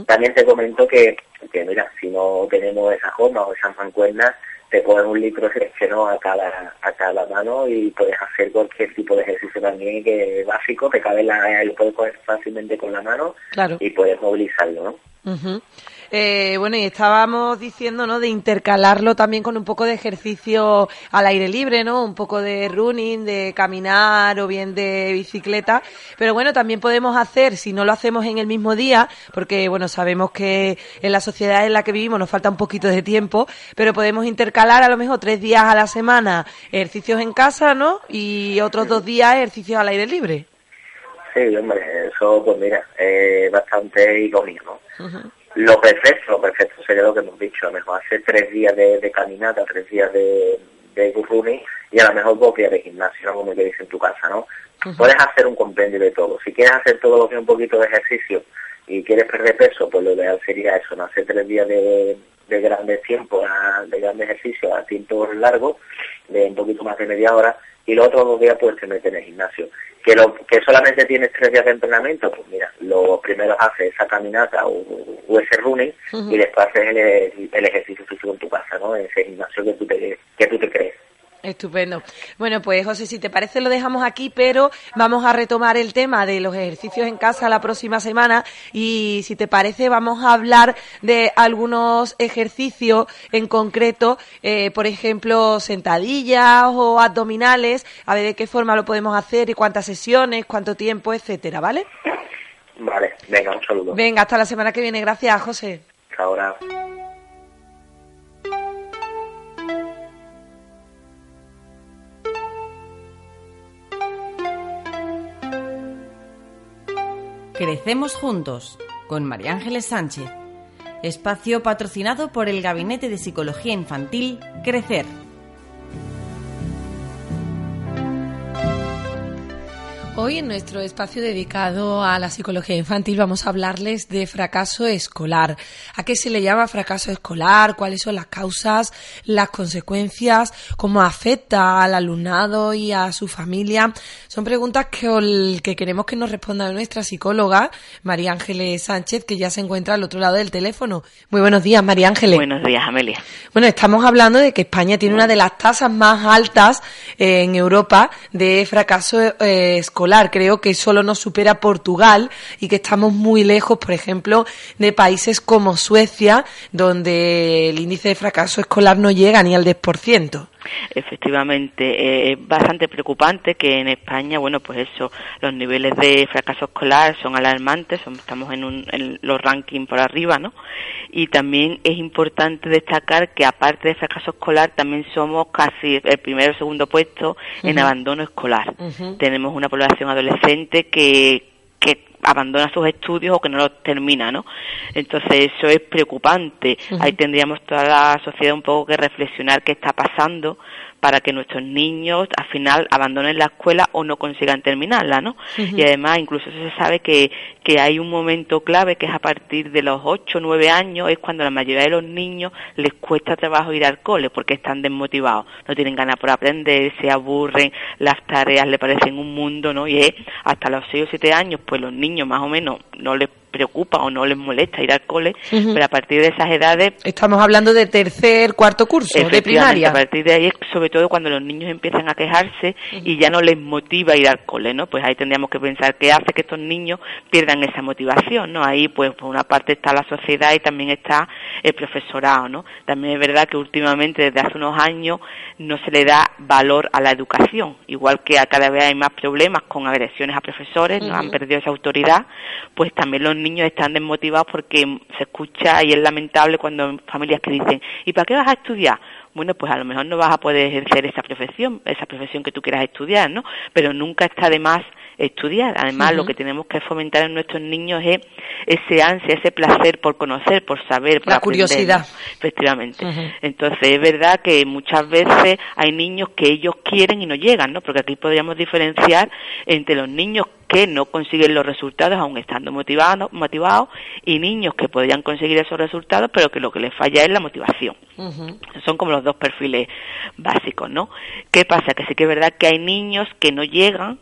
También te comento que, que, mira, si no tenemos esa jornada o esas mancuernas, te pones un litro de ¿no? a cada, a cada mano y puedes hacer cualquier tipo de ejercicio también que básico, te cabe la, lo puedes coger fácilmente con la mano y puedes movilizarlo, ¿no? Eh, bueno, y estábamos diciendo, ¿no? De intercalarlo también con un poco de ejercicio al aire libre, ¿no? Un poco de running, de caminar o bien de bicicleta. Pero bueno, también podemos hacer, si no lo hacemos en el mismo día, porque bueno, sabemos que en la sociedad en la que vivimos nos falta un poquito de tiempo, pero podemos intercalar a lo mejor tres días a la semana ejercicios en casa, ¿no? Y otros dos días ejercicios al aire libre. Sí, hombre, eso pues mira, es bastante icónico, ¿no? Lo perfecto, lo perfecto sería lo que hemos dicho, a lo mejor hacer tres días de, caminata, tres días de, de y a lo mejor dos días de gimnasio, como te dice en tu casa, ¿no? Puedes hacer un compendio de todo. Si quieres hacer todo lo que un poquito de ejercicio y quieres perder peso, pues lo ideal sería eso, ¿no? Hacer tres días de, de grandes tiempos, de grandes ejercicios a tiempo largo, de un poquito más de media hora, y los otros dos días pues te metes en el gimnasio. Que, lo, que solamente tienes tres días de entrenamiento, pues mira, lo primero haces esa caminata o, ese running y después haces el, el, ejercicio físico en tu casa, ¿no? Ese gimnasio que tú te, que tú te crees. Estupendo. Bueno, pues José, si te parece lo dejamos aquí, pero vamos a retomar el tema de los ejercicios en casa la próxima semana y si te parece vamos a hablar de algunos ejercicios en concreto, eh, por ejemplo, sentadillas o abdominales, a ver de qué forma lo podemos hacer y cuántas sesiones, cuánto tiempo, etcétera, ¿vale? Vale, venga, un saludo. Venga, hasta la semana que viene. Gracias, José. Hasta ahora. Crecemos juntos con María Ángeles Sánchez. Espacio patrocinado por el Gabinete de Psicología Infantil Crecer. Hoy en nuestro espacio dedicado a la psicología infantil vamos a hablarles de fracaso escolar. ¿A qué se le llama fracaso escolar? ¿Cuáles son las causas, las consecuencias? ¿Cómo afecta al alumnado y a su familia? Son preguntas que, que queremos que nos responda nuestra psicóloga, María Ángeles Sánchez, que ya se encuentra al otro lado del teléfono. Muy buenos días, María Ángeles. Buenos días, Amelia. Bueno, estamos hablando de que España tiene una de las tasas más altas eh, en Europa de fracaso eh, escolar Creo que solo nos supera Portugal y que estamos muy lejos, por ejemplo, de países como Suecia, donde el índice de fracaso escolar no llega ni al 10%. Efectivamente, eh, es bastante preocupante que en España, bueno, pues eso, los niveles de fracaso escolar son alarmantes, estamos en, en los rankings por arriba, ¿no? Y también es importante destacar que aparte de fracaso escolar, también somos casi el primero o segundo puesto en abandono escolar. Tenemos una población adolescente que, que abandona sus estudios o que no los termina, ¿no? Entonces eso es preocupante. Ahí tendríamos toda la sociedad un poco que reflexionar qué está pasando, para que nuestros niños al final abandonen la escuela o no consigan terminarla, ¿no? Y además incluso se sabe que, que hay un momento clave que es a partir de los 8 o 9 años, es cuando la mayoría de los niños les cuesta trabajo ir al cole porque están desmotivados, no tienen ganas por aprender, se aburren, las tareas le parecen un mundo, ¿no? Y es hasta los 6 o 7 años, pues los niños más o menos no les preocupa o no les molesta ir al cole, pero a partir de esas edades... Estamos hablando de tercer, cuarto curso, de primaria. A partir de ahí, sobre todo cuando los niños empiezan a quejarse y ya no les motiva ir al cole, ¿no? Pues ahí tendríamos que pensar qué hace que estos niños pierdan esa motivación, ¿no? Ahí, pues, por una parte está la sociedad y también está el profesorado, ¿no? También es verdad que últimamente, desde hace unos años, no se le da valor a la educación, igual que a cada vez hay más problemas con agresiones a profesores, ¿no? Han perdido esa autoridad, pues también los niños están desmotivados porque se escucha y es lamentable cuando familias que dicen, ¿y para qué vas a estudiar? Bueno, pues a lo mejor no vas a poder ejercer esa profesión, esa profesión que tú quieras estudiar, ¿no? Pero nunca está de más estudiar. Además, lo que tenemos que fomentar en nuestros niños es ese ansia, ese placer por conocer, por saber, por La curiosidad. Efectivamente. Entonces, es verdad que muchas veces hay niños que ellos quieren y no llegan, ¿no? Porque aquí podríamos diferenciar entre los niños que no consiguen los resultados aún estando motivados, motivados y niños que podrían conseguir esos resultados pero que lo que les falla es la motivación. Son como los dos perfiles básicos, ¿no? ¿Qué pasa? Que sí que es verdad que hay niños que no llegan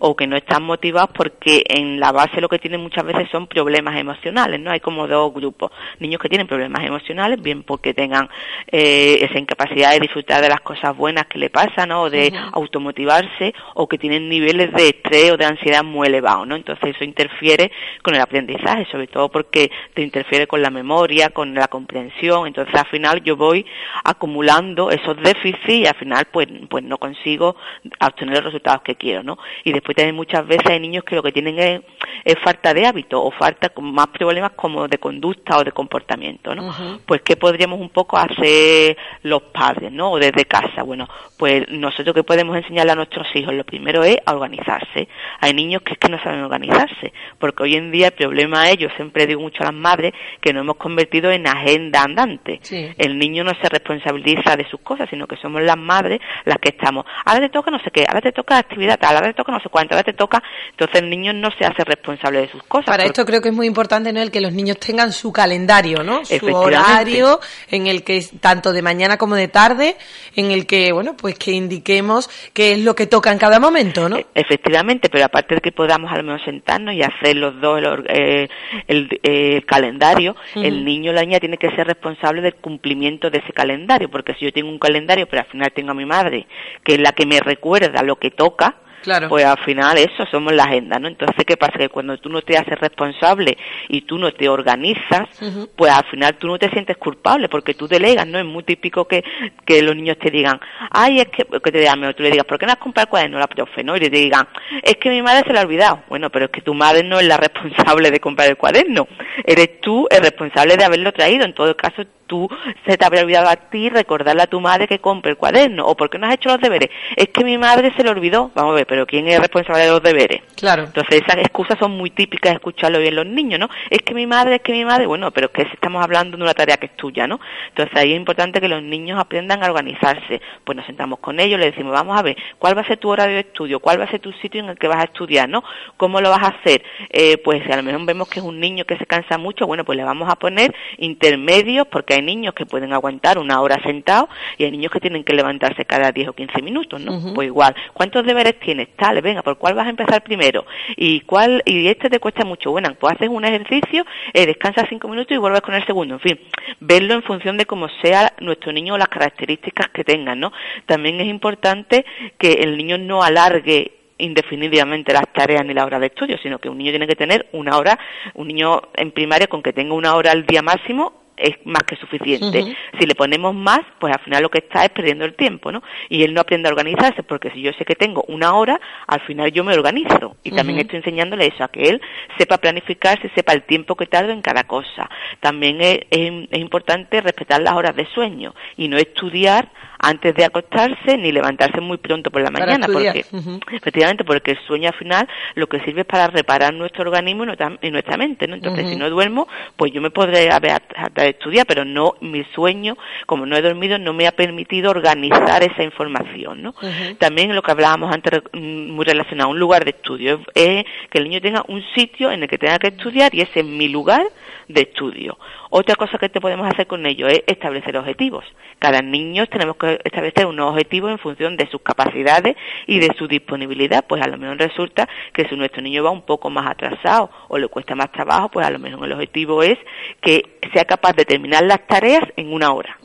o que no están motivados porque en la base lo que tienen muchas veces son problemas emocionales, ¿no? Hay como dos grupos, niños que tienen problemas emocionales, bien porque tengan eh, esa incapacidad de disfrutar de las cosas buenas que le pasan, ¿no? O de automotivarse, o que tienen niveles de estrés o de ansiedad muy elevados, ¿no? Entonces eso interfiere con el aprendizaje, sobre todo porque te interfiere con la memoria, con la comprensión, entonces al final yo voy acumulando esos déficits y al final pues, pues no consigo obtener los resultados que quiero, ¿no? Y después también muchas veces hay niños que lo que tienen es, es falta de hábito o falta más problemas como de conducta o de comportamiento, ¿no? Pues qué podríamos un poco hacer los padres, ¿no? O desde casa, bueno, pues nosotros que podemos enseñarle a nuestros hijos, lo primero es a organizarse. Hay niños que es que no saben organizarse, porque hoy en día el problema es, yo siempre digo mucho a las madres, que nos hemos convertido en agenda andante. El niño no se responsabiliza de sus cosas, sino que somos las madres las que estamos, ahora te toca no sé qué, ahora te toca actividad tal, ahora te toca no sé cuánto, ahora te toca, entonces el niño no se hace responsable de sus cosas. Para esto creo que es muy importante ¿no? el que los niños tengan su calendario, ¿no? Su horario en el que tanto de mañana como de tarde, en el que, bueno, pues que indiquemos qué es lo que toca en cada momento, ¿no? Efectivamente, pero aparte de que podamos a lo mejor sentarnos y hacer los dos el, eh, el, calendario, el niño o la niña tiene que ser responsable del cumplimiento de ese calendario, porque si yo tengo un calendario, pero al final tengo a mi madre, que es la que me recuerda lo que toca, Claro. Pues al final eso somos la agenda, ¿no? Entonces, ¿qué pasa? Que cuando tú no te haces responsable y tú no te organizas, pues al final tú no te sientes culpable porque tú delegas, ¿no? Es muy típico que, que los niños te digan, ay, es que, que te digan, o tú le digas, ¿por qué no has comprado el cuaderno la profe, no? Y te digan, es que mi madre se lo ha olvidado. Bueno, pero es que tu madre no es la [LAUGHS] responsable de comprar el cuaderno. Eres tú el responsable de haberlo traído. En todo caso, tú se te habría olvidado a ti recordarle a tu madre que compre el cuaderno o porque no has hecho los deberes. Es que mi madre se lo olvidó. Vamos a ver, pero ¿quién es responsable de los deberes? Claro. Entonces esas excusas son muy típicas de escucharlo bien los niños, ¿no? Es que mi madre, es que mi madre, bueno, pero es que estamos hablando de una tarea que es tuya, ¿no? Entonces ahí es importante que los niños aprendan a organizarse. Pues nos sentamos con ellos, le decimos, vamos a ver, ¿cuál va a ser tu horario de estudio? ¿Cuál va a ser tu sitio en el que vas a estudiar, ¿no? ¿Cómo lo vas a hacer? Eh, pues si a lo mejor vemos que es un niño que se cansa mucho, bueno, pues le vamos a poner intermedios porque hay niños que pueden aguantar una hora sentados y hay niños que tienen que levantarse cada 10 o 15 minutos, ¿no? Pues igual, ¿cuántos deberes tienes? Tal, venga, ¿por cuál vas a empezar primero? ¿Y cuál y este te cuesta mucho? Bueno, pues haces un ejercicio, eh, descansas 5 minutos y vuelves con el segundo, en fin, verlo en función de cómo sea nuestro niño o las características que tenga, ¿no? También es importante que el niño no alargue indefinidamente las tareas ni la hora de estudio, sino que un niño tiene que tener una hora, un niño en primaria con que tenga una hora al día máximo es más que suficiente. Si le ponemos más, pues al final lo que está es perdiendo el tiempo, ¿no? Y él no aprende a organizarse, porque si yo sé que tengo una hora, al final yo me organizo. Y también estoy enseñándole eso, a que él sepa planificarse, sepa el tiempo que tardo en cada cosa. También es, es importante respetar las horas de sueño y no estudiar antes de acostarse ni levantarse muy pronto por la mañana, porque efectivamente porque el sueño al final lo que sirve es para reparar nuestro organismo y nuestra, mente, ¿no? Entonces si no duermo, pues yo me podré haber de estudiar, pero no mi sueño, como no he dormido, no me ha permitido organizar esa información, ¿no? También lo que hablábamos antes, mm, muy relacionado a un lugar de estudio, es que el niño tenga un sitio en el que tenga que estudiar y ese es mi lugar de estudio. Otra cosa que te podemos hacer con ello es establecer objetivos. Cada niño tenemos que establecer unos objetivos en función de sus capacidades y de su disponibilidad. Pues a lo mejor resulta que si nuestro niño va un poco más atrasado o le cuesta más trabajo, pues a lo mejor el objetivo es que sea capaz de terminar las tareas en una hora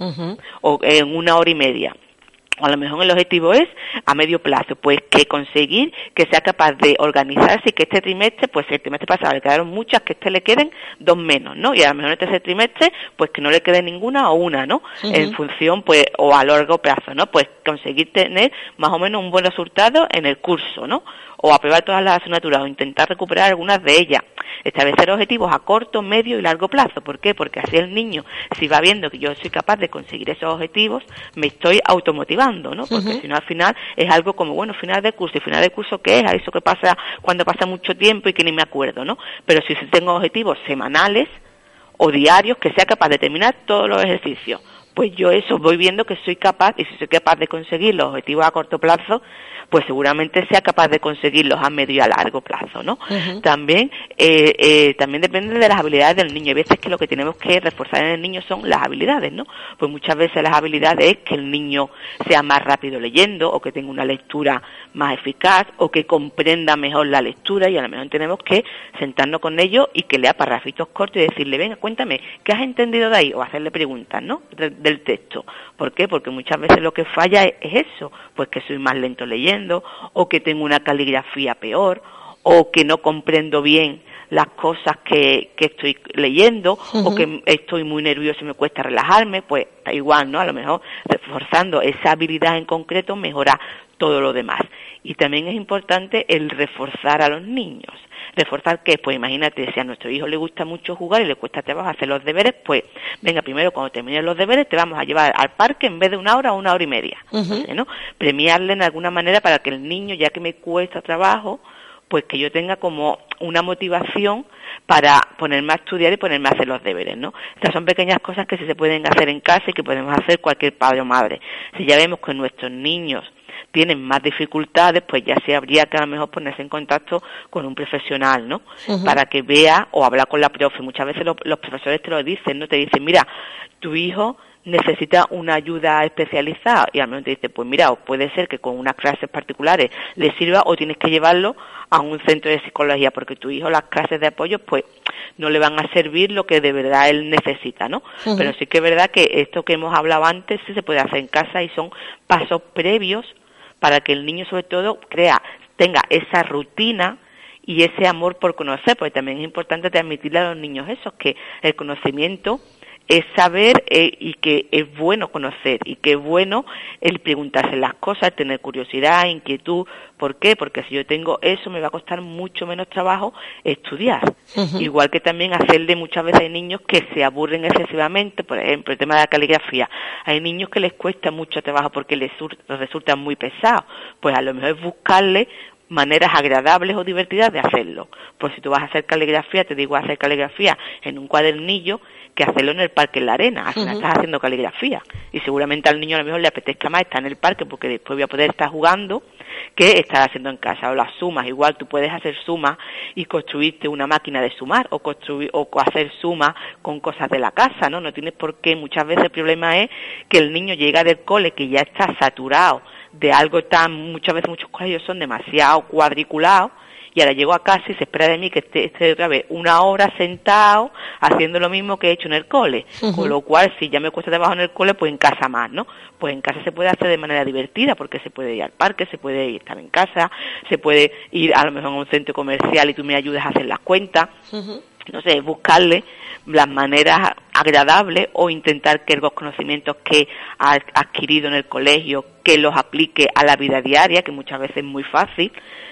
o en una hora y media o a lo mejor el objetivo es a medio plazo, pues que conseguir que sea capaz de organizarse y que este trimestre, pues el trimestre pasado le quedaron muchas, que este le queden dos menos, ¿no? Y a lo mejor este trimestre, pues que no le quede ninguna o una, ¿no? En función, pues, o a largo plazo, ¿no? Pues conseguir tener más o menos un buen resultado en el curso, ¿no? o aprobar todas las asignaturas o intentar recuperar algunas de ellas. Establecer objetivos a corto, medio y largo plazo. ¿Por qué? Porque así el niño, si va viendo que yo soy capaz de conseguir esos objetivos, me estoy automotivando, ¿no? Porque si no, al final es algo como, bueno, final de curso. ¿Y final de curso qué es? A eso que pasa cuando pasa mucho tiempo y que ni me acuerdo, ¿no? Pero si tengo objetivos semanales o diarios, que sea capaz de terminar todos los ejercicios pues yo eso voy viendo que soy capaz y si soy capaz de conseguir los objetivos a corto plazo, pues seguramente sea capaz de conseguirlos a medio y a largo plazo, ¿no? También, eh, eh, también depende de las habilidades del niño. Hay veces que lo que tenemos que reforzar en el niño son las habilidades, ¿no? Pues muchas veces las habilidades es que el niño sea más rápido leyendo o que tenga una lectura más eficaz o que comprenda mejor la lectura y a lo mejor tenemos que sentarnos con ellos y que lea parrafitos cortos y decirle, venga, cuéntame, ¿qué has entendido de ahí? O hacerle preguntas, ¿no? del texto. ¿Por qué? Porque muchas veces lo que falla es eso, pues que soy más lento leyendo o que tengo una caligrafía peor o que no comprendo bien las cosas que, que estoy leyendo o que estoy muy nervioso y me cuesta relajarme, pues igual, ¿no? A lo mejor reforzando esa habilidad en concreto mejora todo lo demás. Y también es importante el reforzar a los niños. ¿Reforzar qué? Pues imagínate, si a nuestro hijo le gusta mucho jugar y le cuesta trabajo hacer los deberes, pues venga, primero cuando termines los deberes te vamos a llevar al parque en vez de una hora o una hora y media. ¿no? Premiarle en alguna manera para que el niño, ya que me cuesta trabajo, pues que yo tenga como una motivación para ponerme a estudiar y ponerme a hacer los deberes, ¿no? Estas son pequeñas cosas que sí se pueden hacer en casa y que podemos hacer cualquier padre o madre. Si ya vemos que nuestros niños tienen más dificultades, pues ya se habría que a lo mejor ponerse en contacto con un profesional, ¿no? Para que vea o hablar con la profe. Muchas veces los, profesores te lo dicen, ¿no? Te dicen, mira, tu hijo necesita una ayuda especializada y al menos te dice, pues mira, puede ser que con unas clases particulares le sirva o tienes que llevarlo a un centro de psicología porque tu hijo las clases de apoyo pues no le van a servir lo que de verdad él necesita, ¿no? Pero sí que es verdad que esto que hemos hablado antes sí se puede hacer en casa y son pasos previos para que el niño sobre todo crea, tenga esa rutina y ese amor por conocer, porque también es importante transmitirle a los niños eso, que el conocimiento es saber eh, y que es bueno conocer y que es bueno el preguntarse las cosas, tener curiosidad, inquietud. ¿Por qué? Porque si yo tengo eso me va a costar mucho menos trabajo estudiar. Igual que también hacerle muchas veces hay niños que se aburren excesivamente, por ejemplo, el tema de la caligrafía. Hay niños que les cuesta mucho trabajo porque les resulta muy pesado. Pues a lo mejor es buscarle maneras agradables o divertidas de hacerlo. Pues si tú vas a hacer caligrafía, te digo hacer caligrafía en un cuadernillo que hacerlo en el parque en la arena. Al final estás haciendo caligrafía. Y seguramente al niño a lo mejor le apetezca más estar en el parque porque después voy a poder estar jugando que estar haciendo en casa. O las sumas, igual tú puedes hacer sumas y construirte una máquina de sumar o construir o hacer sumas con cosas de la casa, ¿no? No tienes por qué. Muchas veces el problema es que el niño llega del cole que ya está saturado de algo tan, muchas veces muchos colegios son demasiado cuadriculados y ahora llego a casa y se espera de mí que esté, otra vez una hora sentado haciendo lo mismo que he hecho en el cole. Con lo cual, si ya me cuesta trabajo en el cole, pues en casa más, ¿no? Pues en casa se puede hacer de manera divertida porque se puede ir al parque, se puede ir estar en casa, se puede ir a lo mejor a un centro comercial y tú me ayudas a hacer las cuentas. No sé, buscarle las maneras agradables o intentar que los conocimientos que ha adquirido en el colegio, que los aplique a la vida diaria, que muchas veces es muy fácil,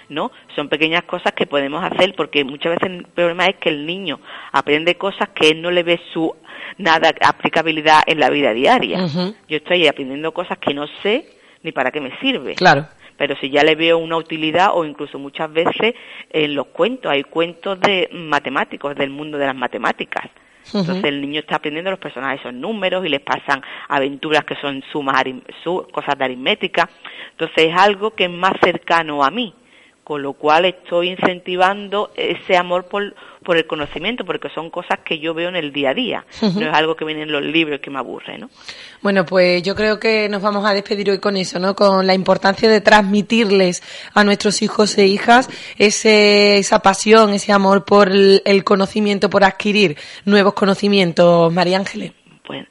¿no? Son pequeñas cosas que podemos hacer porque muchas veces el problema es que el niño aprende cosas que él no le ve su nada aplicabilidad en la vida diaria. Yo estoy aprendiendo cosas que no sé ni para qué me sirve. Claro. Pero si ya le veo una utilidad o incluso muchas veces en los cuentos, hay cuentos de matemáticos, del mundo de las matemáticas Entonces el niño está aprendiendo los personajes son números y les pasan aventuras que son sumas, cosas de aritmética. Entonces es algo que es más cercano a mí con lo cual estoy incentivando ese amor por, por el conocimiento, porque son cosas que yo veo en el día a día, no es algo que viene en los libros que me aburre, ¿no? Bueno, pues yo creo que nos vamos a despedir hoy con eso, ¿no? Con la importancia de transmitirles a nuestros hijos e hijas ese, esa pasión, ese amor por el, el conocimiento, por adquirir nuevos conocimientos, María Ángeles. Pues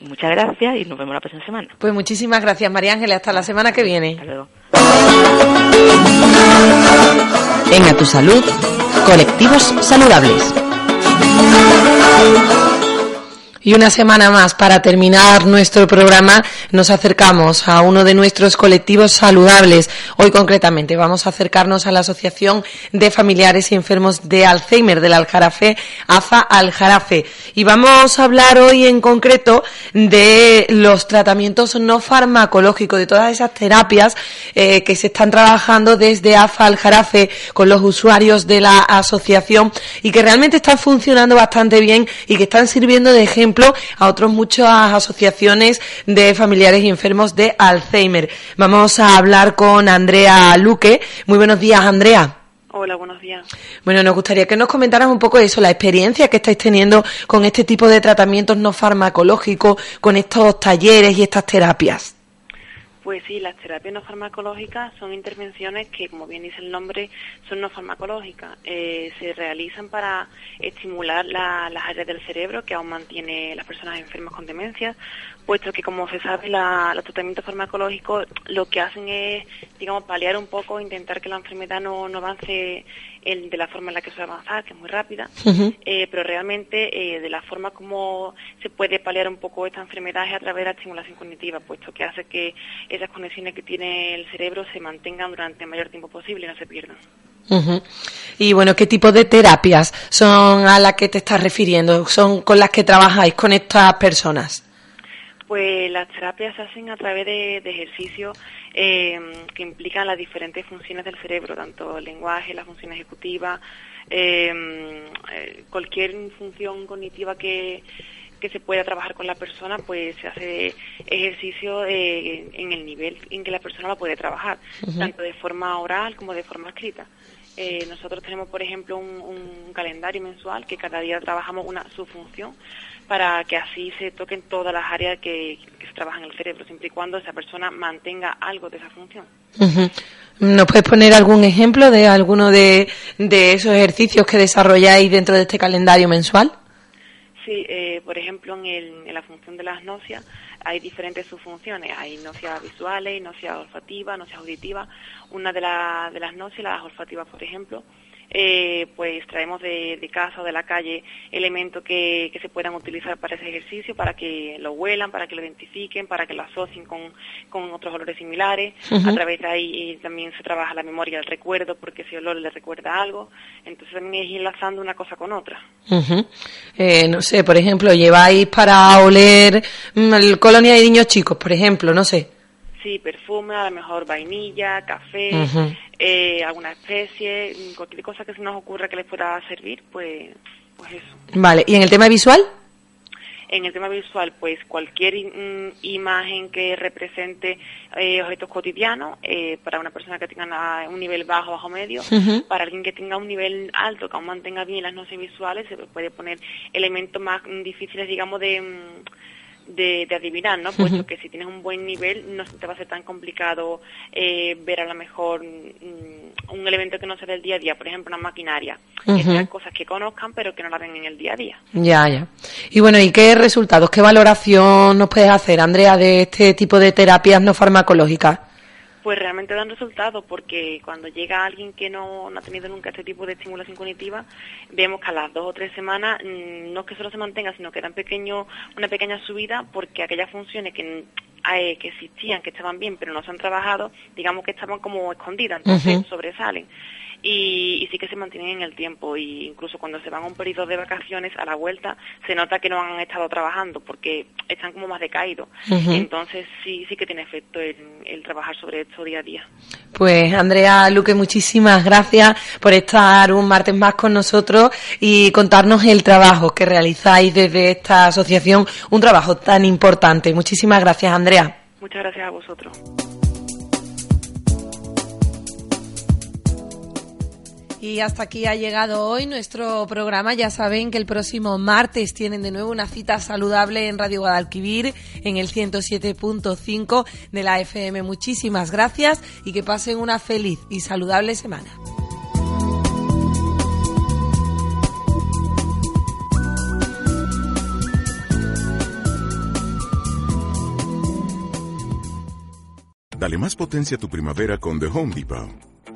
muchas gracias y nos vemos la próxima semana. Pues muchísimas gracias, María Ángeles. Hasta la semana que viene. Hasta luego. En A Tu Salud, colectivos saludables. Y una semana más para terminar nuestro programa nos acercamos a uno de nuestros colectivos saludables. Hoy concretamente vamos a acercarnos a la Asociación de Familiares y Enfermos de Alzheimer del Aljarafe, AFA Aljarafe. Y vamos a hablar hoy en concreto de los tratamientos no farmacológicos, de todas esas terapias eh, que se están trabajando desde AFA Aljarafe con los usuarios de la asociación y que realmente están funcionando bastante bien y que están sirviendo de ejemplo a otras muchas asociaciones de familiares y enfermos de Alzheimer. Vamos a hablar con Andrea Luque. Muy buenos días, Andrea. Hola, buenos días. Bueno, nos gustaría que nos comentaras un poco eso, la experiencia que estáis teniendo con este tipo de tratamientos no farmacológicos, con estos talleres y estas terapias. Pues sí, las terapias no farmacológicas son intervenciones que, como bien dice el nombre, son no farmacológicas. Eh, se realizan para estimular las áreas del cerebro que aún mantiene las personas enfermas con demencia, puesto que, como se sabe, los tratamientos farmacológicos lo que hacen es, digamos, paliar un poco, intentar que la enfermedad no, no avance el, de la forma en la que suele avanzar, que es muy rápida, eh, pero realmente eh, de la forma como se puede paliar un poco esta enfermedad es a través de la estimulación cognitiva, puesto que hace que esas conexiones que tiene el cerebro se mantengan durante el mayor tiempo posible y no se pierdan. Y bueno, ¿qué tipo de terapias son a las que te estás refiriendo? ¿Son con las que trabajáis con estas personas? Pues las terapias se hacen a través de, ejercicios eh, que implican las diferentes funciones del cerebro, tanto el lenguaje, la función ejecutiva, eh, eh, cualquier función cognitiva que, se pueda trabajar con la persona, pues se hace ejercicio en el nivel en que la persona la puede trabajar, tanto de forma oral como de forma escrita. nosotros tenemos, por ejemplo, un, calendario mensual que cada día trabajamos una su función para que así se toquen todas las áreas que, se trabajan en el cerebro, siempre y cuando esa persona mantenga algo de esa función. ¿Nos puedes poner algún ejemplo de alguno de, esos ejercicios que desarrolláis dentro de este calendario mensual? Sí, eh, por ejemplo, en, la función de las nocias hay diferentes subfunciones. Hay nocias visuales, nocias olfativas, nocias auditivas. Una de, de las nocias, las olfativas, por ejemplo, eh, pues traemos de, casa o de la calle elementos que, se puedan utilizar para ese ejercicio, para que lo huelan, para que lo identifiquen, para que lo asocien con, otros olores similares. A través de ahí también se trabaja la memoria, el recuerdo, porque ese olor le recuerda algo. Entonces también es enlazando una cosa con otra. Eh, no sé, por ejemplo, lleváis para oler mm, el colonia de niños chicos, por ejemplo, no sé. Sí, perfume, a lo mejor vainilla, café, eh, alguna especie, cualquier cosa que se nos ocurra que les pueda servir, pues, pues eso. Vale, ¿y en el tema visual? En el tema visual, pues cualquier imagen que represente eh, objetos cotidianos, eh, para una persona que tenga un nivel bajo, bajo medio, para alguien que tenga un nivel alto, que aún mantenga bien las nociones visuales, se puede poner elementos más difíciles, digamos, de mm, de, adivinar, ¿no? Puesto que si tienes un buen nivel no te va a ser tan complicado eh, ver a lo mejor mm, un elemento que no sea del día a día, por ejemplo, una maquinaria, que sean cosas que conozcan pero que no la ven en el día a día. Ya, ya. Y bueno, ¿y qué resultados, qué valoración nos puedes hacer, Andrea, de este tipo de terapias no farmacológicas? Pues realmente dan resultados porque cuando llega alguien que no, ha tenido nunca este tipo de estimulación cognitiva, vemos que a las dos o tres semanas mm, no es que solo se mantenga, sino que dan pequeño, una pequeña subida porque aquellas funciones que, eh, que existían, que estaban bien, pero no se han trabajado, digamos que estaban como escondidas, entonces sobresalen. Y, sí que se mantienen en el tiempo y incluso cuando se van a un periodo de vacaciones a la vuelta se nota que no han estado trabajando porque están como más decaídos. Entonces sí, sí que tiene efecto el, el trabajar sobre esto día a día. Pues Andrea Luque, muchísimas gracias por estar un martes más con nosotros y contarnos el trabajo que realizáis desde esta asociación, un trabajo tan importante. Muchísimas gracias, Andrea. Muchas gracias a vosotros. Y hasta aquí ha llegado hoy nuestro programa. Ya saben que el próximo martes tienen de nuevo una cita saludable en Radio Guadalquivir en el 107.5 de la FM. Muchísimas gracias y que pasen una feliz y saludable semana. Dale más potencia a tu primavera con The Home Depot.